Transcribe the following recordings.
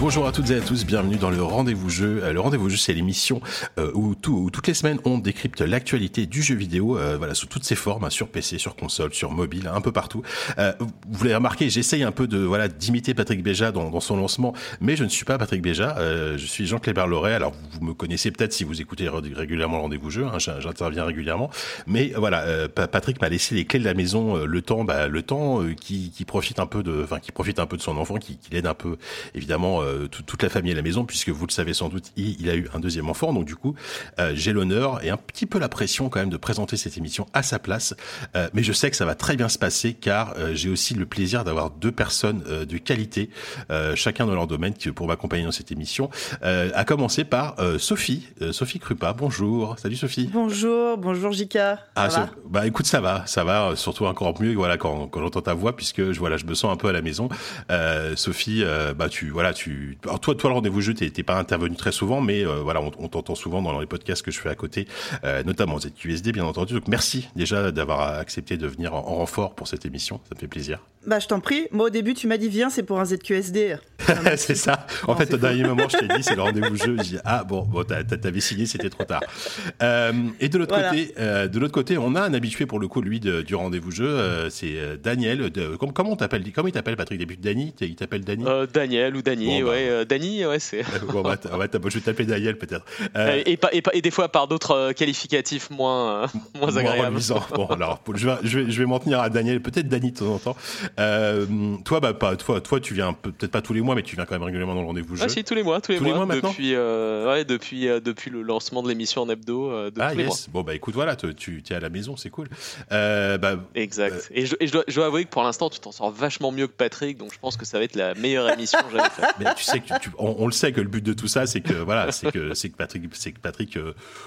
Bonjour à toutes et à tous, bienvenue dans le Rendez-vous Jeu. Euh, le Rendez-vous Jeu, c'est l'émission euh, où, toutes les semaines on décrypte l'actualité du jeu vidéo, euh, voilà, sous toutes ses formes, hein, sur PC, sur console, sur mobile, un peu partout. vous l'avez remarqué, j'essaye un peu de voilà d'imiter Patrick Béja dans, son lancement, mais je ne suis pas Patrick Béja. je suis Jean Clébert Loret. Alors vous me connaissez peut-être si vous écoutez régulièrement le Rendez-vous Jeu. Hein, J'interviens régulièrement, mais voilà, Patrick m'a laissé les clés de la maison, le temps, bah, le temps qui, profite un peu de, enfin qui profite un peu de son enfant, qui, qui l'aide un peu évidemment toute la famille à la maison, puisque vous le savez sans doute, il, a eu un deuxième enfant. Donc du coup, euh, j'ai l'honneur et un petit peu la pression quand même de présenter cette émission à sa place. Euh, mais je sais que ça va très bien se passer, car j'ai aussi le plaisir d'avoir deux personnes de qualité, chacun dans leur domaine, qui, pour m'accompagner dans cette émission. à commencer par Sophie, Sophie Krupa. Bonjour, salut Sophie. Bonjour, bonjour Jika. Ah, bah écoute, ça va, ça va, surtout encore mieux, voilà, quand, quand j'entends ta voix, puisque je voilà, je me sens un peu à la maison. Sophie, bah tu voilà, tu alors toi, toi, le rendez-vous jeu, t'es pas intervenu très souvent, mais euh, voilà, on, on t'entend souvent dans les podcasts que je fais à côté, euh, notamment ZQSD, bien entendu. Donc merci déjà d'avoir accepté de venir en, renfort pour cette émission, ça me fait plaisir. Bah, je t'en prie. Moi, au début, tu m'as dit viens, c'est pour un ZQSD. c'est ça. En fait, au dernier moment, je t'ai dit c'est le rendez-vous jeu. Je dis ah bon, bon, t'avais signé, c'était trop tard. Euh, et de l'autre côté, euh, de l'autre côté, on a un habitué pour le coup, lui, de, du rendez-vous jeu. Euh, c'est Daniel. De, comment, comment on t'appelle Comment il t'appelle Patrick? Début Dany? Il t'appelle Dany? Daniel ou Dany, bah, ouais. Dany, ouais, c'est. bon, bah, ouais, je vais t'appeler Daniel peut-être. Et, pas, et, et, des fois par d'autres qualificatifs moins moins agréables. bon, alors je vais, je vais, je vais m'en tenir à Daniel, peut-être Dany de temps en temps. Euh, toi, bah, pas, toi, toi, tu viens peut-être pas tous les mois, mais tu viens quand même régulièrement dans le rendez-vous. Ah si, tous les mois, tous les, mois, maintenant. Depuis, euh, ouais, depuis, euh, depuis le lancement de l'émission en hebdo. Euh, ah yes. Bon bah écoute, voilà, tu, es à la maison, c'est cool. bah, exact. Et, je, et je, dois, avouer que pour l'instant, tu t'en sors vachement mieux que Patrick, donc je pense que ça va être la meilleure émission que jamais faite. Mais tu sais que tu, on, le sait que le but de tout ça, c'est que voilà, c'est que c'est que Patrick, c'est que Patrick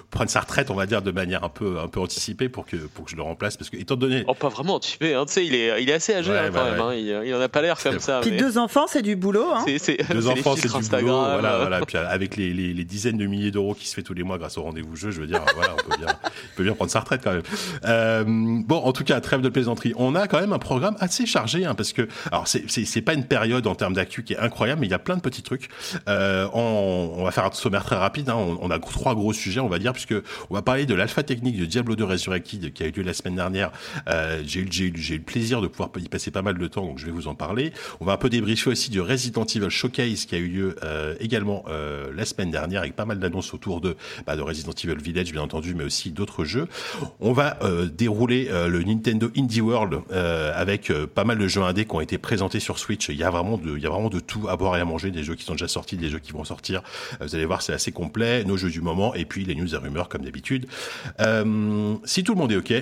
prenne sa retraite, on va dire, de manière un peu un peu anticipée pour que pour que je le remplace, parce que étant donné. Oh pas vraiment anticipé, hein, tu sais, il est il est assez âgé hein, quand même. Hein, il, il en a pas l'air comme ça. Puis deux enfants, c'est du boulot. Hein. deux enfants, c'est du boulot. Voilà, voilà. Puis avec les, les, les dizaines de milliers d'euros qui se fait tous les mois grâce au rendez-vous jeu, je veux dire, voilà, on peut bien, on peut bien prendre sa retraite quand même. Euh, bon, en tout cas, trêve de plaisanterie. On a quand même un programme assez chargé, hein, parce que, alors, c'est pas une période en termes d'actu qui est incroyable, mais il y a plein de petits trucs. Euh, on, va faire un sommaire très rapide. Hein. On, a trois gros sujets, on va dire, puisque on va parler de l'alpha technique de Diablo 2 Resurrected qui a eu lieu la semaine dernière. Euh, j'ai eu, le plaisir de pouvoir y passer pas mal de temps, donc je vais vous en parler. On va un peu débriefer aussi du Resident Evil Showcase qui a eu lieu euh, également euh, la semaine dernière avec pas mal d'annonces autour de, bah, de Resident Evil Village bien entendu, mais aussi d'autres jeux. On va dérouler le Nintendo Indie World avec pas mal de jeux indés qui ont été présentés sur Switch. De, il y a vraiment de tout à boire et à manger, des jeux qui sont déjà sortis, des jeux qui vont sortir. vous allez voir, c'est assez complet. Nos jeux du moment et puis les news et rumeurs comme d'habitude. si tout le monde est ok,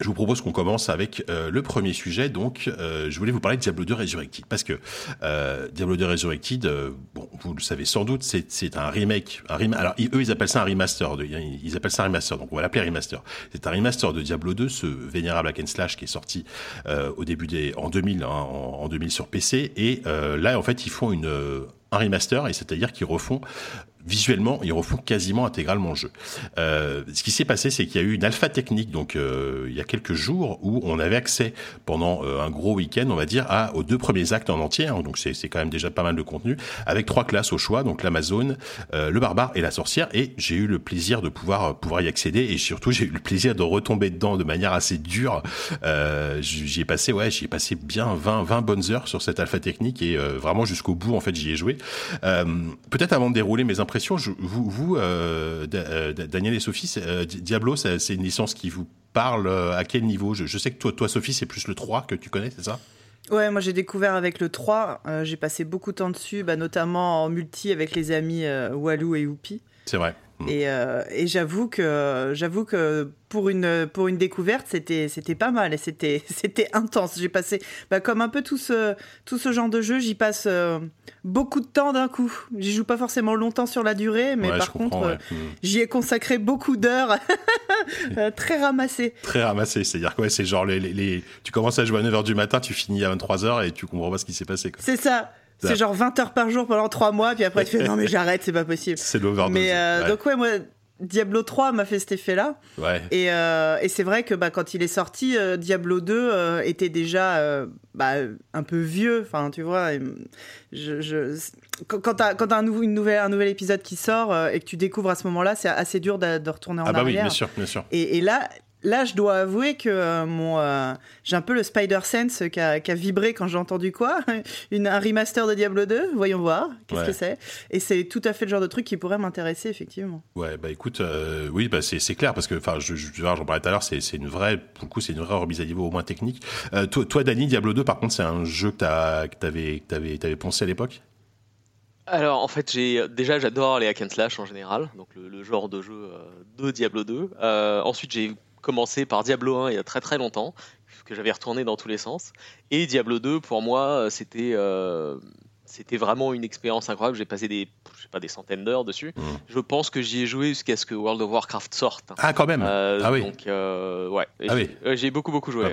je vous propose qu'on commence avec euh, le premier sujet. Donc, euh, je voulais vous parler de Diablo 2 Resurrected parce que euh, Diablo 2 Resurrected, euh, bon, vous le savez sans doute, c'est un remake. Un rem alors, eux, ils appellent ça un remaster. Ils appellent ça un remaster. Donc, on va l'appeler remaster. C'est un remaster de Diablo 2, ce vénérable hack slash qui est sorti au début des en 2000, hein, en, en, 2000 sur PC. Et là, en fait, ils font une un remaster, et c'est-à-dire qu'ils refont visuellement, ils refont quasiment intégralement le jeu. Euh, ce qui s'est passé, c'est qu'il y a eu une alpha technique, donc euh, il y a quelques jours, où on avait accès pendant euh, un gros week-end, on va dire, à, aux deux premiers actes en entier. Hein, donc c'est quand même déjà pas mal de contenu, avec trois classes au choix, donc l'Amazone, euh, le barbare et la sorcière. Et j'ai eu le plaisir de pouvoir pouvoir y accéder, et surtout j'ai eu le plaisir de retomber dedans de manière assez dure. j'y ai passé, ouais, j'y ai passé bien 20 20 bonnes heures sur cette alpha technique, et vraiment jusqu'au bout, en fait, j'y ai joué. Peut-être avant de dérouler mes impressions vous, vous euh, euh, Daniel et Sophie, euh, Diablo, c'est une licence qui vous parle à quel niveau? Je, sais que toi, toi Sophie, c'est plus le 3 que tu connais, c'est ça? Ouais, moi j'ai découvert avec le 3, j'ai passé beaucoup de temps dessus, bah, notamment en multi avec les amis Walou et Oupi. C'est vrai. Mm. Et, euh, et j'avoue que j'avoue que pour une pour une découverte c'était c'était pas mal et c'était c'était intense. J'ai passé bah, comme un peu tout ce tout ce genre de jeu, j'y passe euh, beaucoup de temps d'un coup. J'y joue pas forcément longtemps sur la durée, mais par contre euh, mm. j'y ai consacré beaucoup d'heures très ramassé. Très ramassé, c'est-à-dire quoi c'est genre les, les, tu commences à jouer à 9h du matin, tu finis à 23h et tu comprends pas ce qui s'est passé C'est ça. C'est genre 20 heures par jour pendant 3 mois, puis après tu fais non mais j'arrête, c'est pas possible. C'est l'overdose. Mais euh, donc ouais, moi Diablo 3 m'a fait cet effet-là. Ouais. Et, euh, et c'est vrai que bah, quand il est sorti, euh, Diablo 2 était déjà bah, un peu vieux. Enfin, tu vois, je, je... quand t'as quand as un, une nouvelle, un nouvel épisode qui sort et que tu découvres à ce moment-là, c'est assez dur de, de retourner en ah bah arrière. oui, bien sûr, bien sûr. Et, et là, là, je dois avouer que euh, mon, euh, j'ai un peu le Spider Sense qui a, vibré quand j'ai entendu quoi. Une, Un remaster de Diablo 2 Voyons voir, qu'est-ce que c'est. Et c'est tout à fait le genre de truc qui pourrait m'intéresser, effectivement. Ouais, bah écoute, euh, oui, bah c'est clair, parce que, enfin, je, je, j'en parlais tout à l'heure, c'est une vraie, pour le coup, c'est une vraie remise à niveau au moins technique. toi, toi, Dani, Diablo 2, par contre, c'est un jeu que tu avais, avais, avais pensé à l'époque? Alors en fait j'ai déjà j'adore les hack and slash en général donc le, genre de jeu de Diablo 2 ensuite j'ai commencé par Diablo 1 il y a très très longtemps, que j'avais retourné dans tous les sens. Et Diablo 2, pour moi, c'était euh, c'était vraiment une expérience incroyable. J'ai passé des, je sais pas, des centaines d'heures dessus. Mmh. Je pense que j'y ai joué jusqu'à ce que World of Warcraft sorte. Ah, quand même euh, Ah oui Donc, euh, ouais. Ah j'ai beaucoup, beaucoup joué.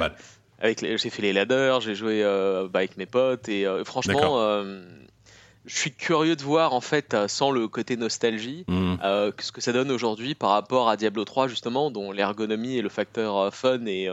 J'ai fait les ladders, j'ai joué bah, avec mes potes et franchement je suis curieux de voir en fait euh, sans le côté nostalgie mm. euh, ce que ça donne aujourd'hui par rapport à Diablo 3 justement dont l'ergonomie et le facteur euh, fun est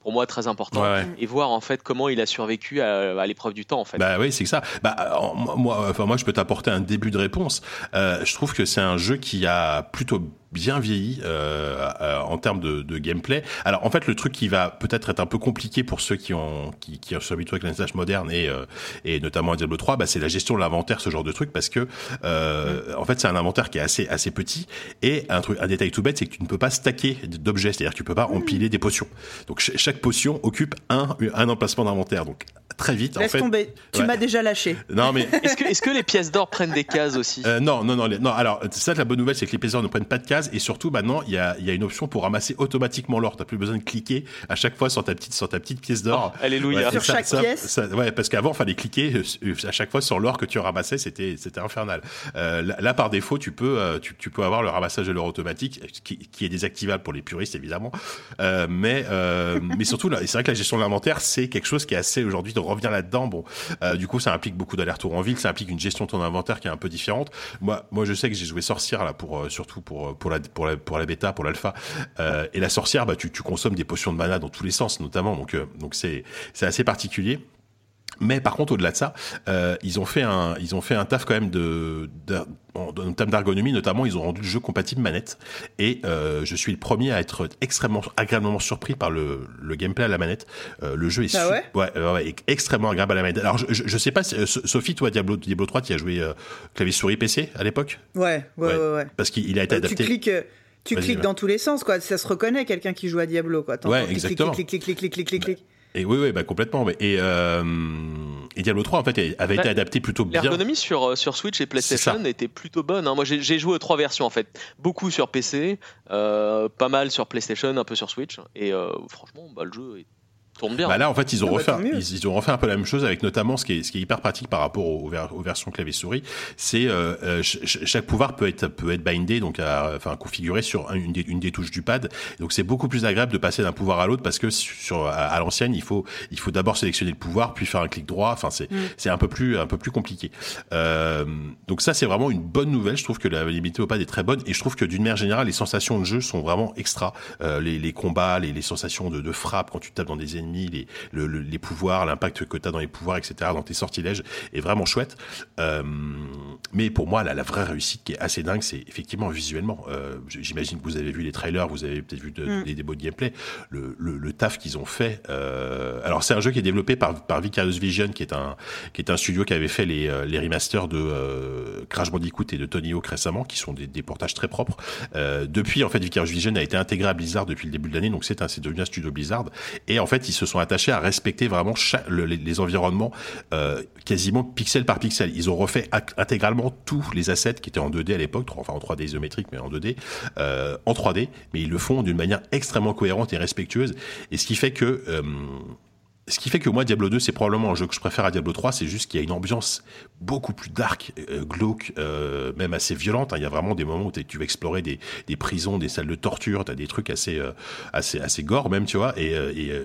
pour moi très important et voir en fait comment il a survécu à, l'épreuve du temps en fait. Bah oui, c'est que ça. Bah moi enfin moi je peux t'apporter un début de réponse. je trouve que c'est un jeu qui a plutôt bien vieilli euh, euh, en termes de, de, gameplay. Alors en fait, le truc qui va peut-être être un peu compliqué pour ceux qui ont qui, qui sont habitués avec l'ensage moderne et euh, et notamment à Diablo 3, bah, c'est la gestion de l'inventaire, ce genre de truc, parce que euh, en fait c'est un inventaire qui est assez assez petit et un truc un détail tout bête, c'est que tu ne peux pas stacker d'objets, c'est-à-dire que tu peux pas empiler des potions. Donc chaque potion occupe un un emplacement d'inventaire. Donc très vite. Laisse en fait, tomber. Tu m'as déjà lâché. Non mais est-ce que est-ce que les pièces d'or prennent des cases aussi? Euh, Non non non non. Alors ça la bonne nouvelle, c'est que les pièces d'or ne prennent pas de cases et surtout maintenant il y a, y a, une option pour ramasser automatiquement l'or. T'as plus besoin de cliquer à chaque fois sur ta petite sur ta petite pièce d'or. Oh, alléluia. sur chaque pièce. ouais, parce qu'avant fallait cliquer euh, à chaque fois sur l'or que tu ramassais, c'était c'était infernal. Euh, là, par défaut, tu peux euh, tu, tu, peux avoir le ramassage de l'or automatique qui, qui, est désactivable pour les puristes évidemment. Euh, mais euh, mais surtout là, c'est vrai que la gestion de l'inventaire c'est quelque chose qui est assez aujourd'hui de revenir là-dedans. Bon, du coup ça implique beaucoup d'allers-retours en ville, ça implique une gestion de ton inventaire qui est un peu différente. Moi moi je sais que j'ai joué sorcière là pour surtout pour pour la pour la pour la bêta, pour l'alpha. Euh, et la sorcière, bah, tu, tu, consommes des potions de mana dans tous les sens, notamment. Donc, euh, donc c'est c'est assez particulier. Mais par contre, au-delà de ça, euh, ils ont fait un, ils ont fait un taf quand même de, de en, termes d'ergonomie, notamment, ils ont rendu le jeu compatible manette. Et euh, je suis le premier à être extrêmement agréablement surpris par le, le gameplay à la manette. Euh, le jeu est, ah ouais? ouais, ouais, extrêmement agréable à la manette. Alors, je, je, je sais pas, si, Sophie, toi, Diablo, Diablo 3, tu as joué clavier souris PC à l'époque? Ouais, ouais, ouais, ouais, Parce qu'il a été adapté. Tu cliques tu cliques dans tous les sens, quoi. Ça se reconnaît, quelqu'un qui joue à Diablo, quoi. Ouais, exactement. Clic, clic, clic, clic, clic, clic, clic. Et oui, oui, bah complètement. Et, euh, et Diablo 3 en fait avait bah, été adapté plutôt bien. L'ergonomie sur euh, sur Switch et PlayStation était plutôt bonne. Hein. Moi, j'ai joué aux trois versions en fait, beaucoup sur PC, euh, pas mal sur PlayStation, un peu sur Switch. Et euh, franchement, bah, le jeu est tourne bien. Bah là, en fait, ils ont, ah bah, refait, ils, ont refait un peu la même chose avec notamment ce qui est, ce qui est hyper pratique par rapport aux, aux versions clavier souris. C'est euh, euh chaque pouvoir peut être peut être bindé, donc à, enfin configuré sur une des, une des touches du pad. Donc c'est beaucoup plus agréable de passer d'un pouvoir à l'autre parce que sur à, l'ancienne, il faut il faut d'abord sélectionner le pouvoir puis faire un clic droit. Enfin c'est mm. c'est un peu plus un peu plus compliqué. Euh, donc ça c'est vraiment une bonne nouvelle. Je trouve que la limité au pad est très bonne et je trouve que d'une manière générale les sensations de jeu sont vraiment extra. Euh, les, les combats, les, les sensations de, de frappe quand tu tapes dans des les, les pouvoirs, l'impact que tu as dans les pouvoirs, etc., dans tes sortilèges, est vraiment chouette. Euh, mais pour moi, la, la vraie réussite qui est assez dingue, c'est effectivement visuellement. Euh, J'imagine que vous avez vu les trailers, vous avez peut-être vu de, mm. des démos de gameplay, le, taf qu'ils ont fait. Euh, alors c'est un jeu qui est développé par, par Vicarious Vision, qui est un qui est un studio qui avait fait les, les remasters de Crash Bandicoot et de Tony Hawk récemment, qui sont des, des portages très propres. Depuis, en fait, Vicarious Vision a été intégré à Blizzard depuis le début de l'année, donc c'est devenu un studio Blizzard. Et en fait, ils se sont attachés à respecter vraiment les, environnements euh, quasiment pixel par pixel. Ils ont refait intégralement tous les assets qui étaient en 2D à l'époque, enfin en 3D isométrique, mais en 2D, euh, en 3D, mais ils le font d'une manière extrêmement cohérente et respectueuse. Et ce qui fait que euh, ce qui fait que moi, Diablo 2, c'est probablement un jeu que je préfère à Diablo 3, c'est juste qu'il y a une ambiance beaucoup plus dark, euh, glauque, euh, même assez violente. Hein. Il y a vraiment des moments où tu vas explorer des, prisons, des salles de torture, tu as des trucs assez, euh, assez, assez gore même, tu vois. Et,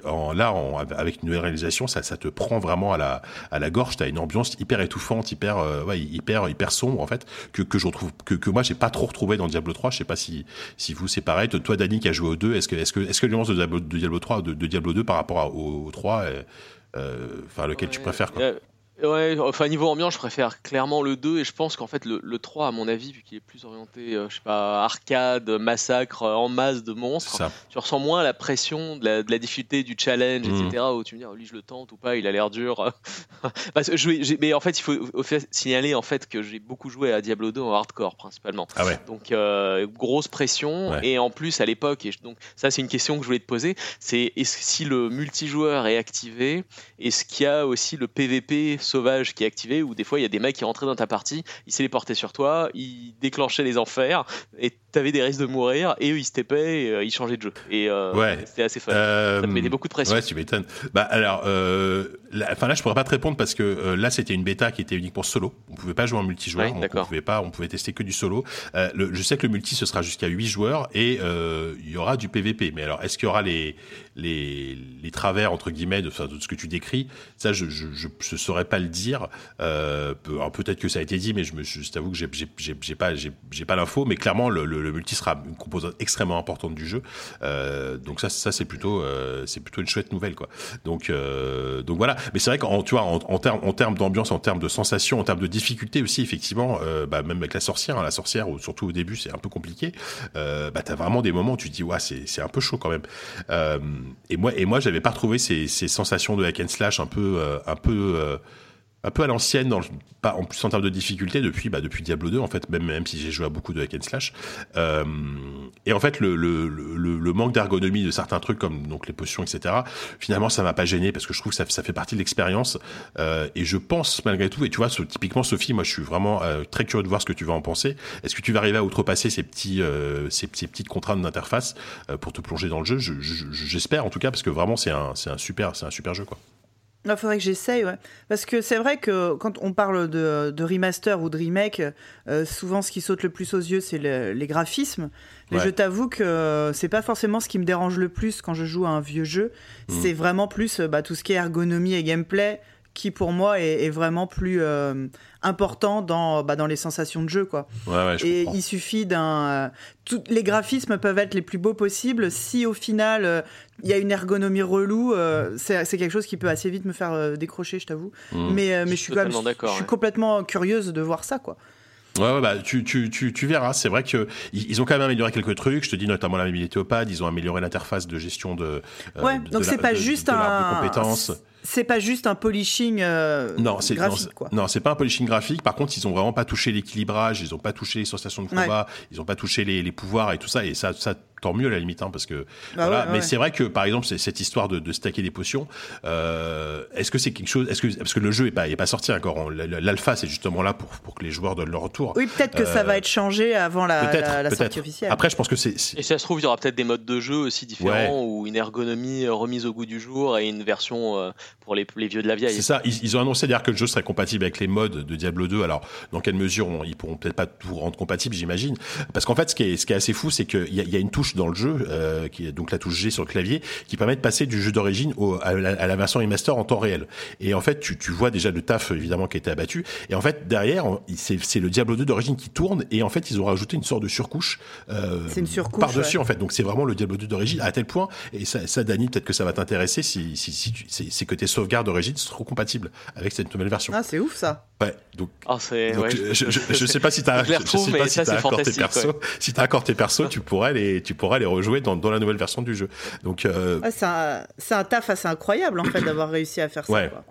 en, là, avec une nouvelle réalisation, ça, te prend vraiment à la, à la gorge. Tu as une ambiance hyper étouffante, hyper, hyper, hyper sombre, en fait, que, que je retrouve, que, que moi, j'ai pas trop retrouvé dans Diablo 3. Je sais pas si, si vous, c'est pareil. Toi, Dani, qui a joué au 2, est-ce que, est-ce que, est-ce que l'ambiance de Diablo, de Diablo 3, de, de Diablo 2 par rapport au, au 3, euh, enfin lequel tu préfères quoi. Ouais, enfin niveau ambiance, je préfère clairement le 2 et je pense qu'en fait le, le, 3, à mon avis, vu qu'il est plus orienté, euh, je sais pas, arcade, massacre euh, en masse de monstres, tu ressens moins la pression de la, de la difficulté du challenge, mmh. etc. Où tu me dis, oh, lui je le tente ou pas, il a l'air dur. Parce que je, mais en fait, il faut, signaler en fait que j'ai beaucoup joué à Diablo 2 en hardcore principalement. Ah ouais. Donc euh, grosse pression et en plus à l'époque, et donc ça c'est une question que je voulais te poser, c'est si le multijoueur est activé, est-ce qu'il y a aussi le PVP sauvage qui est activé où des fois il y a des mecs qui rentraient dans ta partie, ils s'étaient portés sur toi, ils déclenchaient les enfers et t'avais des risques de mourir et eux ils se tapaient et euh, ils changeaient de jeu. Et euh, ouais. c'était assez fun. ça me mettait beaucoup de pression. Ouais, tu m'étonnes. Bah alors, euh, enfin là je pourrais pas te répondre parce que là c'était une bêta qui était unique pour solo. On pouvait pas jouer en multijoueur. on, pouvait pas, on pouvait tester que du solo. Le, je sais que le multi ce sera jusqu'à 8 joueurs et il y aura du PVP. Mais alors est-ce qu'il y aura les les, les travers entre guillemets de, de ce que tu décris Ça je je, je, je saurais pas le dire. Euh, peut-être que ça a été dit, mais je, me, je t'avoue que j'ai pas, j'ai pas l'info. Mais clairement, le, le, multi sera une composante extrêmement importante du jeu. Euh, donc ça, ça c'est plutôt, euh, c'est plutôt une chouette nouvelle, quoi. Donc, donc voilà. Mais c'est vrai qu'en, en, en termes, en termes d'ambiance, en termes de sensation, en termes de difficulté aussi, effectivement, bah, même avec la sorcière, hein, la sorcière, surtout au début, c'est un peu compliqué. Bah, t'as vraiment des moments où tu te dis, ouais, c'est un peu chaud quand même. Euh, et moi, et moi, j'avais pas retrouvé ces, sensations de hack and slash un peu, un peu un peu à l'ancienne, pas en plus en termes de difficulté depuis bah, depuis Diablo 2 en fait même même si j'ai joué à beaucoup de hack and slash. Euh, et en fait le, le, le, manque d'ergonomie de certains trucs comme donc les potions etc finalement ça m'a pas gêné parce que je trouve que ça, ça fait partie de l'expérience. Euh, et je pense malgré tout et tu vois typiquement Sophie moi je suis vraiment euh, très curieux de voir ce que tu vas en penser. Est-ce que tu vas arriver à outrepasser ces petits ces, ces, petites contraintes d'interface pour te plonger dans le jeu? J'espère en tout cas parce que vraiment c'est un c'est un super c'est un super jeu quoi il faudrait que j'essaye, ouais. Parce que c'est vrai que quand on parle de, de remaster ou de remake, euh, souvent ce qui saute le plus aux yeux, c'est le, les graphismes. Mais je t'avoue que c'est pas forcément ce qui me dérange le plus quand je joue à un vieux jeu. Mmh. C'est vraiment plus bah, tout ce qui est ergonomie et gameplay qui pour moi est, est vraiment plus euh, important dans, bah, dans les sensations de jeu quoi. Ouais, ouais, et il suffit d'un euh, les graphismes peuvent être les plus beaux possibles si au final euh, il y a une ergonomie relou c'est quelque chose qui peut assez vite me faire décrocher je t'avoue. Mmh. Mais mais je suis, quand même, je suis complètement curieuse de voir ça quoi. Ouais, ouais, bah, tu, tu, tu, tu verras. C'est vrai que ils ont quand même amélioré quelques trucs. Je te dis notamment la mobilité au pad. Ils ont amélioré l'interface de gestion de. ouais, donc c'est pas juste un. compétences c'est pas juste un polishing euh, non, c'est, graphique. Non, c'est pas un polishing graphique. Par contre, ils ont vraiment pas touché l'équilibrage, ils ont pas touché les sensations de combat, ils ont pas touché les, les, pouvoirs et tout ça. Et ça, ça tant mieux à la limite, hein, parce que bah voilà. Ouais, mais c'est vrai que par exemple, c'est cette histoire de, de stacker des potions. Euh, est-ce que c'est quelque chose Est-ce que parce que le jeu est pas est pas sorti encore L'alpha, c'est justement là pour pour que les joueurs donnent leur retour. Oui, peut-être que euh, ça va être changé avant la, la, la sortie officielle. Après, je pense que c'est. Et ça se trouve, il y aura peut-être des modes de jeu aussi différents ou une ergonomie remise au goût du jour et une version euh, pour les, les vieux de la vieille. C'est ça. Ils, ils ont annoncé d'ailleurs que le jeu serait compatible avec les modes de Diablo 2. Alors, dans quelle mesure on, ils pourront peut-être pas tout rendre compatible, j'imagine. Parce qu'en fait, ce qui est ce qui est assez fou, c'est qu'il y, y, a une touche dans le jeu. Euh, qui est donc la touche G sur le clavier, qui permet de passer du jeu d'origine à, à, la version remaster en temps réel. Et en fait, tu, tu vois déjà le taf évidemment qui a été abattu. Et en fait, derrière, c'est le Diablo 2 d'origine qui tourne. Et en fait, ils ont rajouté une sorte de surcouche, euh, une surcouche par dessus en fait. Donc c'est vraiment le Diablo 2 d'origine à tel point. Et ça, ça Dani, peut-être que ça va t'intéresser si, si, si, si c'est que tes sauvegardes d'origine seront compatibles avec cette nouvelle version. Ah, c'est ouf ça. Ouais. Donc, oh, donc je, je, je, sais pas si t'as, je, sais pas si t'as encore tes persos. Ouais. Si t'as encore tes persos, tu pourrais les, tu pourrais les rejouer dans, dans la nouvelle version du jeu. Donc, euh... c'est un, un, taf assez incroyable en fait d'avoir réussi à faire ça. Ouais. Quoi.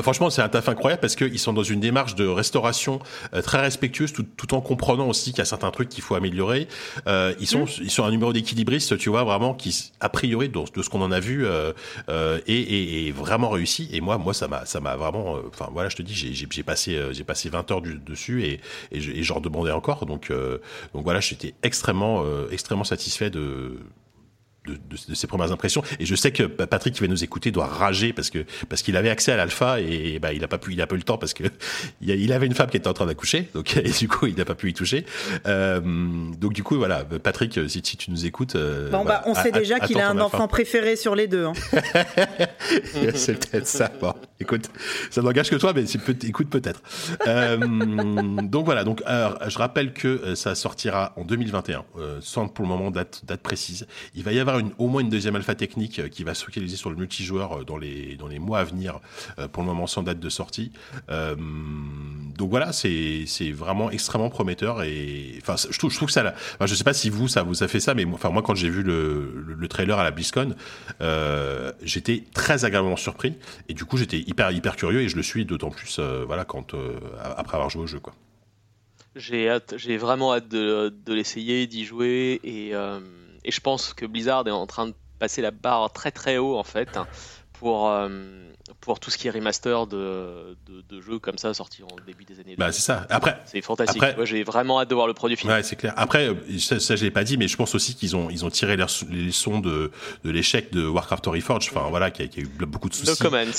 Franchement, c'est un taf incroyable parce qu'ils sont dans une démarche de restauration euh, très respectueuse, tout, tout, en comprenant aussi qu'il y a certains trucs qu'il faut améliorer. Euh, ils sont, mm. ils sont un numéro d'équilibriste, tu vois, vraiment qui, a priori, de, de ce qu'on en a vu, euh, euh est, est, vraiment réussi. Et moi, moi, ça m'a, ça m'a vraiment, euh, enfin voilà, je te dis, j'ai passé, j'ai passé 20 heures du, dessus et, et j'en demandais encore. Donc, donc voilà, j'étais extrêmement, extrêmement satisfait de de, de, ses premières impressions. Et je sais que Patrick qui va nous écouter doit rager parce que parce qu'il avait accès à l'alpha et, bah il a pas pu, il a pas eu le temps parce que il avait une femme qui était en train d'accoucher, donc et du coup il n'a pas pu y toucher. Euh, donc du coup voilà, Patrick, si, si tu nous écoutes, euh, bon bah on sait déjà qu'il a un enfant préféré sur les deux. Hein. c'est peut-être ça. Bon, écoute, ça n'engage que toi, mais peut, écoute peut-être. Euh, donc voilà, donc je rappelle que ça sortira en 2021, euh, sans pour le moment date date précise. Il va y avoir au moins une deuxième alpha technique euh, qui va se focaliser sur le multijoueur euh, dans les, dans les mois à venir, euh, pour le moment sans date de sortie. donc voilà, c'est vraiment extrêmement prometteur et je trouve, je trouve que ça, enfin, je sais pas si vous ça vous a fait ça, mais enfin moi quand j'ai vu le, le, trailer à la BlizzCon, j'étais très agréablement surpris et du coup j'étais hyper hyper curieux et je le suis d'autant plus voilà quand après avoir joué au jeu quoi. J'ai vraiment hâte de, de l'essayer, d'y jouer et et je pense que Blizzard est en train de passer la barre très très haut en fait pour, euh, pour tout ce qui est remaster de, de, jeux comme ça sortis en début des années. Bah, c'est ça. Après, c'est fantastique. Moi, j'ai vraiment hâte de voir le produit fini. Ouais, c'est clair. Après, ça, ça je l'ai pas dit, mais je pense aussi qu'ils ont, ils ont tiré les leçons de, de l'échec de Warcraft Reforged. Enfin, voilà, qui a, qui a, eu beaucoup de soucis.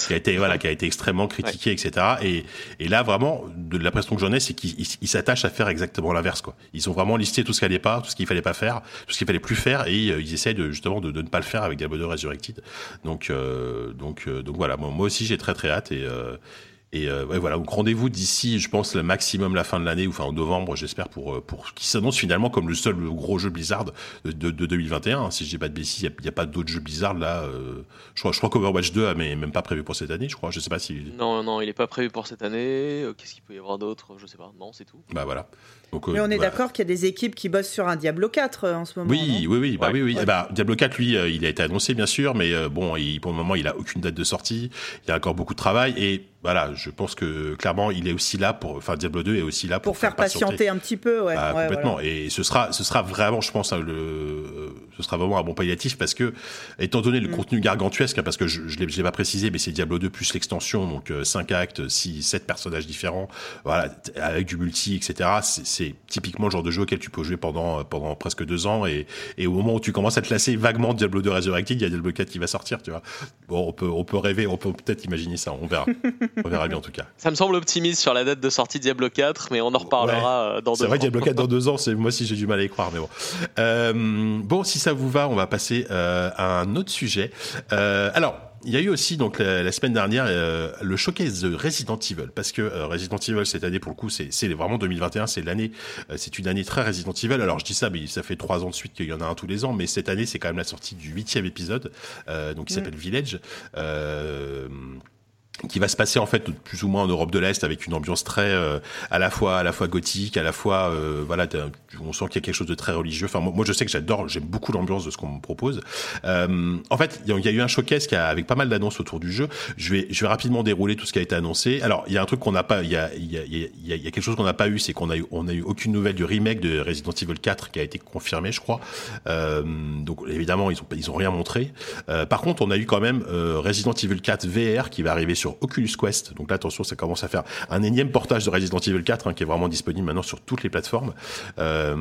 Qui a été, voilà, qui a été extrêmement critiqué, etc. Et, et là, vraiment, de l'impression que j'en ai, c'est qu'ils s'attachent à faire exactement l'inverse, quoi. Ils ont vraiment listé tout ce qui allait pas, tout ce qu'il fallait pas faire, tout ce qu'il fallait plus faire, et euh, ils essayent de, justement de, de, ne pas le faire avec Diablo 2 Resurrected. Donc, euh, donc, euh, donc voilà. Moi, moi j'ai très très hâte et euh, et euh, voilà, donc rendez-vous d'ici, je pense, le maximum la fin de l'année, ou enfin en novembre, j'espère, pour, euh, pour qui s'annonce finalement comme le seul gros jeu Blizzard de, de, 2021. Si je dis pas de bêtises, il n'y a, pas d'autres jeux Blizzard là. je crois, je crois qu'Overwatch 2 n'est même pas prévu pour cette année, je crois. Je sais pas si. Non, non, il n'est pas prévu pour cette année. Qu'est-ce qu'il peut y avoir d'autre? Je sais pas. Non, c'est tout. Bah voilà. Donc, Mais on est d'accord qu'il y a des équipes qui bossent sur un Diablo 4 en ce moment. Oui, oui, oui, bah oui, oui. Bah, Diablo 4, lui, il a été annoncé bien sûr, mais bon, il, pour le moment, il a aucune date de sortie. Il y a encore beaucoup de travail et voilà, je pense que clairement, il est aussi là pour, enfin, Diablo 2 est aussi là pour, pour faire, patienter un petit peu, ouais. Ah, complètement. Et ce sera, ce sera vraiment, je pense, hein, le, ce sera vraiment un bon palliatif parce que, étant donné le mm. contenu gargantuesque, hein, parce que je, je l'ai pas précisé, mais c'est Diablo 2 plus l'extension, donc 5 euh, actes, 6, 7 personnages différents, voilà, avec du multi, etc. C'est typiquement le genre de jeu auquel tu peux jouer pendant, euh, pendant presque deux ans et, et au moment où tu commences à te lasser vaguement Diablo 2 Resurrected, il y a Diablo 4 qui va sortir, tu vois. Bon, on peut, on peut rêver, on peut peut-être imaginer ça, on verra. On verra bien en tout cas. Ça me semble optimiste sur la date de sortie Diablo 4, mais on en reparlera euh, dans deux ans. C'est vrai, Diablo 4 dans deux ans, c'est moi aussi j'ai du mal à y croire, mais bon. Euh, bon, si ça vous va, on va passer euh, à un autre sujet. alors. Il y a eu aussi donc la, semaine dernière le showcase de Resident Evil parce que Resident Evil cette année pour le coup c'est vraiment 2021 c'est l'année c'est une année très Resident Evil alors je dis ça mais ça fait trois ans de suite qu'il y en a un tous les ans mais cette année c'est quand même la sortie du huitième épisode donc qui mm. s'appelle Village qui va se passer en fait plus ou moins en Europe de l'Est avec une ambiance très euh, à la fois à la fois gothique à la fois euh, voilà on sent qu'il y a quelque chose de très religieux. Enfin moi, je sais que j'adore j'aime beaucoup l'ambiance de ce qu'on me propose. Euh, en fait il y, a eu un showcase qui a, avec pas mal d'annonces autour du jeu. Je vais je vais rapidement dérouler tout ce qui a été annoncé. Alors il y a un truc qu'on n'a pas il y a il y a, il y a, quelque chose qu'on n'a pas eu c'est qu'on a eu on a eu aucune nouvelle du remake de Resident Evil 4 qui a été confirmé je crois. Donc évidemment ils ont ils ont rien montré. Par contre on a eu quand même Resident Evil 4 VR qui va arriver Oculus Quest. Donc là, attention, ça commence à faire un énième portage de Resident Evil 4 hein, qui est vraiment disponible maintenant sur toutes les plateformes. Euh,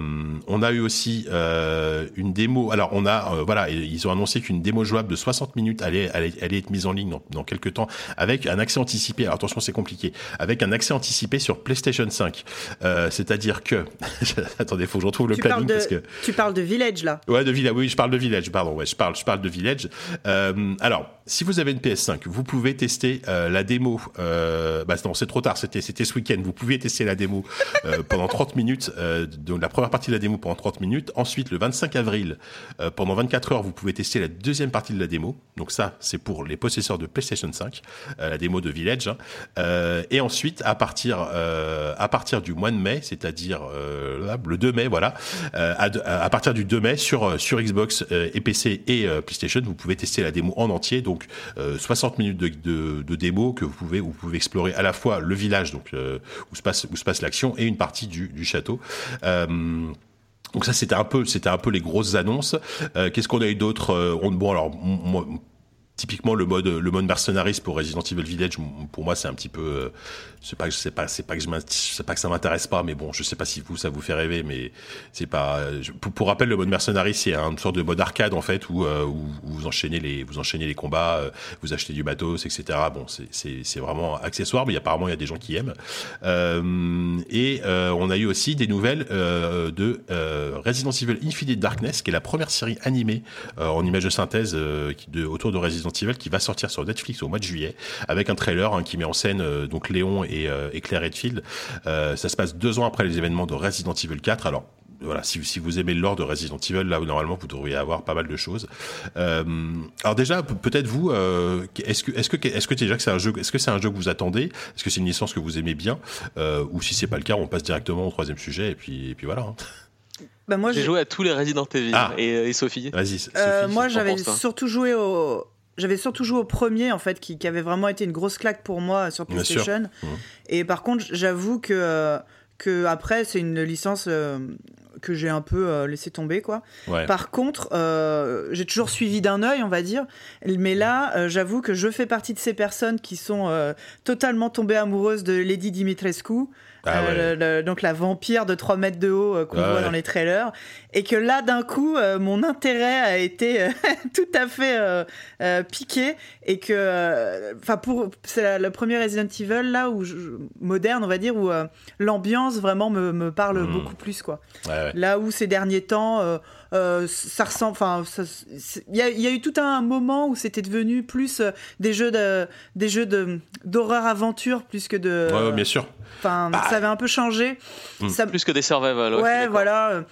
on a eu aussi euh, une démo. Alors on a, euh, voilà, ils ont annoncé qu'une démo jouable de 60 minutes allait, allait, allait être mise en ligne dans, dans, quelques temps avec un accès anticipé. Alors attention, c'est compliqué. Avec un accès anticipé sur PlayStation 5. Euh, c'est-à-dire que, attendez, faut que je retrouve le planning de, parce que tu parles de Village là. Ouais, de Village. Oui, je parle de Village. Pardon. Ouais, je parle, je parle de Village. alors, si vous avez une PS5, vous pouvez tester euh, la démo. Euh, bah non, c'est trop tard. C'était c'était ce week-end. Vous pouvez tester la démo euh, pendant 30 minutes. Donc la première partie de la démo pendant 30 minutes. Ensuite, le 25 avril, pendant 24 heures, vous pouvez tester la deuxième partie de la démo. Donc ça, c'est pour les possesseurs de PlayStation 5, la démo de Village. Hein. et ensuite, à partir à partir du mois de mai, c'est-à-dire le 2 mai, voilà, à, à, partir du 2 mai sur sur Xbox et PC et PlayStation, vous pouvez tester la démo en entier. Donc 60 minutes de, de, de démo que vous pouvez, vous pouvez explorer à la fois le village, donc où se passe où se passe l'action, et une partie du, du château. donc ça c'était un peu c'était un peu les grosses annonces. Qu'est-ce qu'on a eu d'autre Bon alors typiquement le mode le mode mercenariste pour Resident Evil Village pour moi c'est un petit peu c'est pas c'est pas c'est pas que je sais pas que ça m'intéresse pas mais bon je sais pas si vous ça vous fait rêver mais c'est pas pour, rappel le mode mercenaire c'est une sorte de mode arcade en fait où, euh, où, vous enchaînez les vous enchaînez les combats euh, vous achetez du matos etc bon c'est c'est c'est vraiment accessoire mais apparemment il y a des gens qui aiment. Euh, et euh, on a eu aussi des nouvelles euh, de Resident Evil Infinite Darkness qui est la première série animée en image de synthèse autour de Resident Evil qui va sortir sur Netflix au mois de juillet avec un trailer hein, qui met en scène donc Léon et, euh, et Claire Redfield. Euh, ça se passe deux ans après les événements de Resident Evil 4. Alors voilà, si, si, vous aimez le lore de Resident Evil, là où normalement vous devriez avoir pas mal de choses. Euh, alors déjà, peut-être vous, euh, est-ce que est-ce que est-ce que déjà que c'est un jeu, est-ce que c'est un jeu que vous attendez, est-ce que c'est une licence que vous aimez bien, euh, ou si c'est pas le cas, on passe directement au troisième sujet et puis et puis voilà. Hein. Bah moi, j'ai joué à tous les Resident Evil ah. et, et, Sophie. Vas-y. moi, j'avais surtout joué au j'avais surtout joué au premier en fait qui, qui, avait vraiment été une grosse claque pour moi sur PlayStation. Mmh. Et par contre, j'avoue que euh, que après c'est une licence euh, que j'ai un peu euh, laissé tomber quoi. Par contre, j'ai toujours suivi d'un œil, on va dire. Mais là, j'avoue que je fais partie de ces personnes qui sont totalement tombées amoureuses de Lady Dimitrescu. Ah euh, donc la vampire de 3 mètres de haut euh, qu'on ah voit dans les trailers. Et que là, d'un coup, euh, mon intérêt a été tout à fait piqué. Et que, enfin, pour, c'est le premier Resident Evil, là, où moderne, on va dire, où l'ambiance vraiment me, me parle hmm. beaucoup plus, quoi. Là où ces derniers temps, ça ressemble, enfin, il y, y, a eu tout un moment où c'était devenu plus des jeux de, des jeux de, d'horreur aventure plus que de. Ouais, bien sûr. Enfin, bah, ça avait un peu changé. Hmm. Ça... Plus que des survival. Ouais, voilà.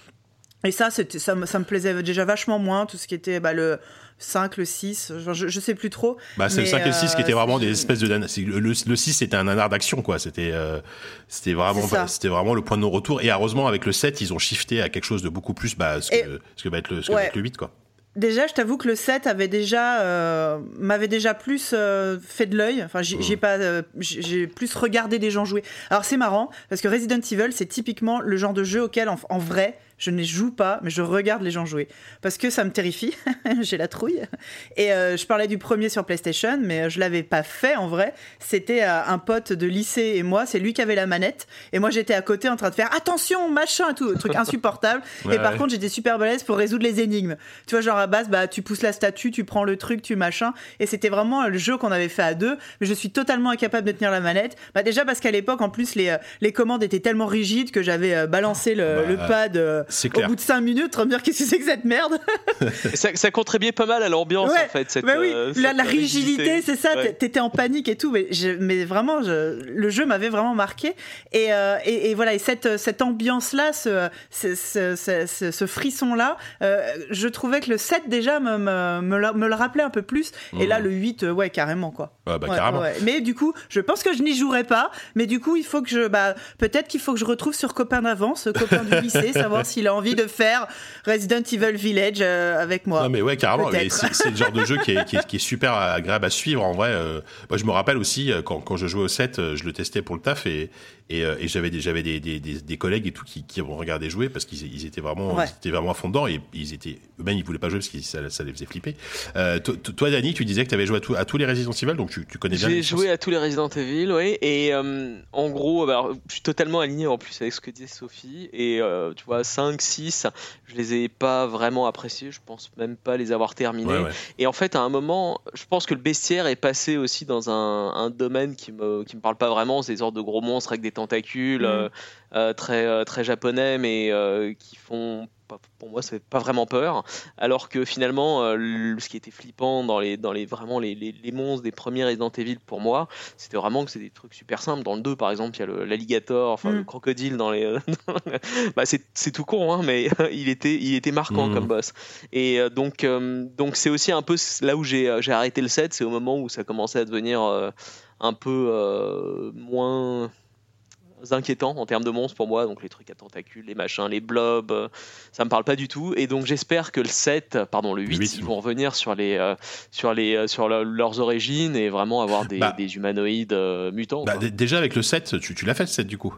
Et ça, ça, ça me plaisait déjà vachement moins, tout ce qui était bah, le 5, le 6, je, je, sais plus trop. Bah, c'est le 5 et le 6 qui étaient euh, vraiment des espèces de. Le, le, 6, c'était un nanar d'action, quoi. C'était euh, c'était vraiment, c'était vraiment le point de non-retour. Et heureusement, avec le 7, ils ont shifté à quelque chose de beaucoup plus bah, ce, que, ce que va être le, ce que va être le 8, quoi. Déjà, je t'avoue que le 7 avait déjà euh, m'avait déjà plus euh, fait de l'œil. Enfin, j'ai mmh. pas euh, j'ai plus regardé des gens jouer. Alors c'est marrant parce que Resident Evil, c'est typiquement le genre de jeu auquel en vrai je ne joue pas, mais je regarde les gens jouer. Parce que ça me terrifie. J'ai la trouille. Et euh, je parlais du premier sur PlayStation, mais je l'avais pas fait en vrai. C'était euh, un pote de lycée et moi. C'est lui qui avait la manette. Et moi, j'étais à côté en train de faire attention, machin, tout. Truc insupportable. et par contre, j'étais super balèze pour résoudre les énigmes. Tu vois, genre à base, bah, tu pousses la statue, tu prends le truc, tu machin. Et c'était vraiment le jeu qu'on avait fait à deux. Mais je suis totalement incapable de tenir la manette. Bah, déjà parce qu'à l'époque, en plus, les, euh, les commandes étaient tellement rigides que j'avais balancé le, bah, le pad au bout de 5 minutes, me dire qu'est-ce que c'est que cette merde ça, ça, contribuait pas mal à l'ambiance en fait. Cette, oui, euh, la, rigidité, c'est ça, t'étais en panique et tout, mais, mais vraiment, le jeu m'avait vraiment marqué. Et, euh, et, voilà, et cette, cette ambiance-là, ce, ce, frisson-là, euh, je trouvais que le 7 déjà me, me, me, le rappelait un peu plus. Et là, mmh. le 8, ouais, carrément quoi. bah, carrément. Mais du coup, je pense que je n'y jouerai pas, mais du coup, il faut que je. Bah, Peut-être qu'il faut que je retrouve sur copain d'avance, copain du lycée, savoir s'il a envie de faire Resident Evil Village euh, avec moi. Non mais ouais carrément, c'est le genre de jeu qui est, qui, est, super agréable à suivre en vrai. Euh, moi je me rappelle aussi euh, quand, quand je jouais au 7, je le testais pour le taf et, et, et j'avais des, des, des, des, collègues et tout qui, qui ont regardé jouer parce qu'ils ils étaient vraiment, ils étaient vraiment à fond dedans et ils étaient eux-mêmes ils voulaient pas jouer parce que ça, ça les faisait flipper. toi Dani, tu disais que tu avais joué à, tout, à, tous les Resident Evil donc tu, tu connais bien. J'ai joué à tous les Resident Evil, oui. Et en gros, bah, je suis totalement aligné en plus avec ce que disait Sophie et tu vois 5, 6 je les ai pas vraiment appréciés, je pense même pas les avoir terminés. Et en fait, à un moment, je pense que le bestiaire est passé aussi dans un, domaine qui me, qui me parle pas vraiment, c'est des sortes de gros monstres avec des tentacules, mm. euh, euh, très, euh, très japonais, mais qui font pour moi, ça fait pas vraiment peur. Alors que finalement, euh, ce qui était flippant dans les, dans les vraiment les, les, monstres des premiers Resident Evil pour moi, c'était vraiment que c'est des trucs super simples. Dans le 2, par exemple, il y a l'alligator, enfin le mm. crocodile dans les. bah, c'est tout con, hein, mais il était, il était marquant mm. comme boss. Et euh, donc, euh, donc c'est aussi un peu là où j'ai arrêté le set, c'est au moment où ça commençait à devenir un peu moins inquiétants en termes de monstres pour moi, donc les trucs à tentacules, les machins, les blobs, ça me parle pas du tout. Et donc j'espère que le 7, pardon, le 8, ils vont revenir sur, les, sur, les, sur leurs origines et vraiment avoir des, bah. humanoïdes mutants. Bah, déjà avec le 7, tu, tu l'as fait le 7 du coup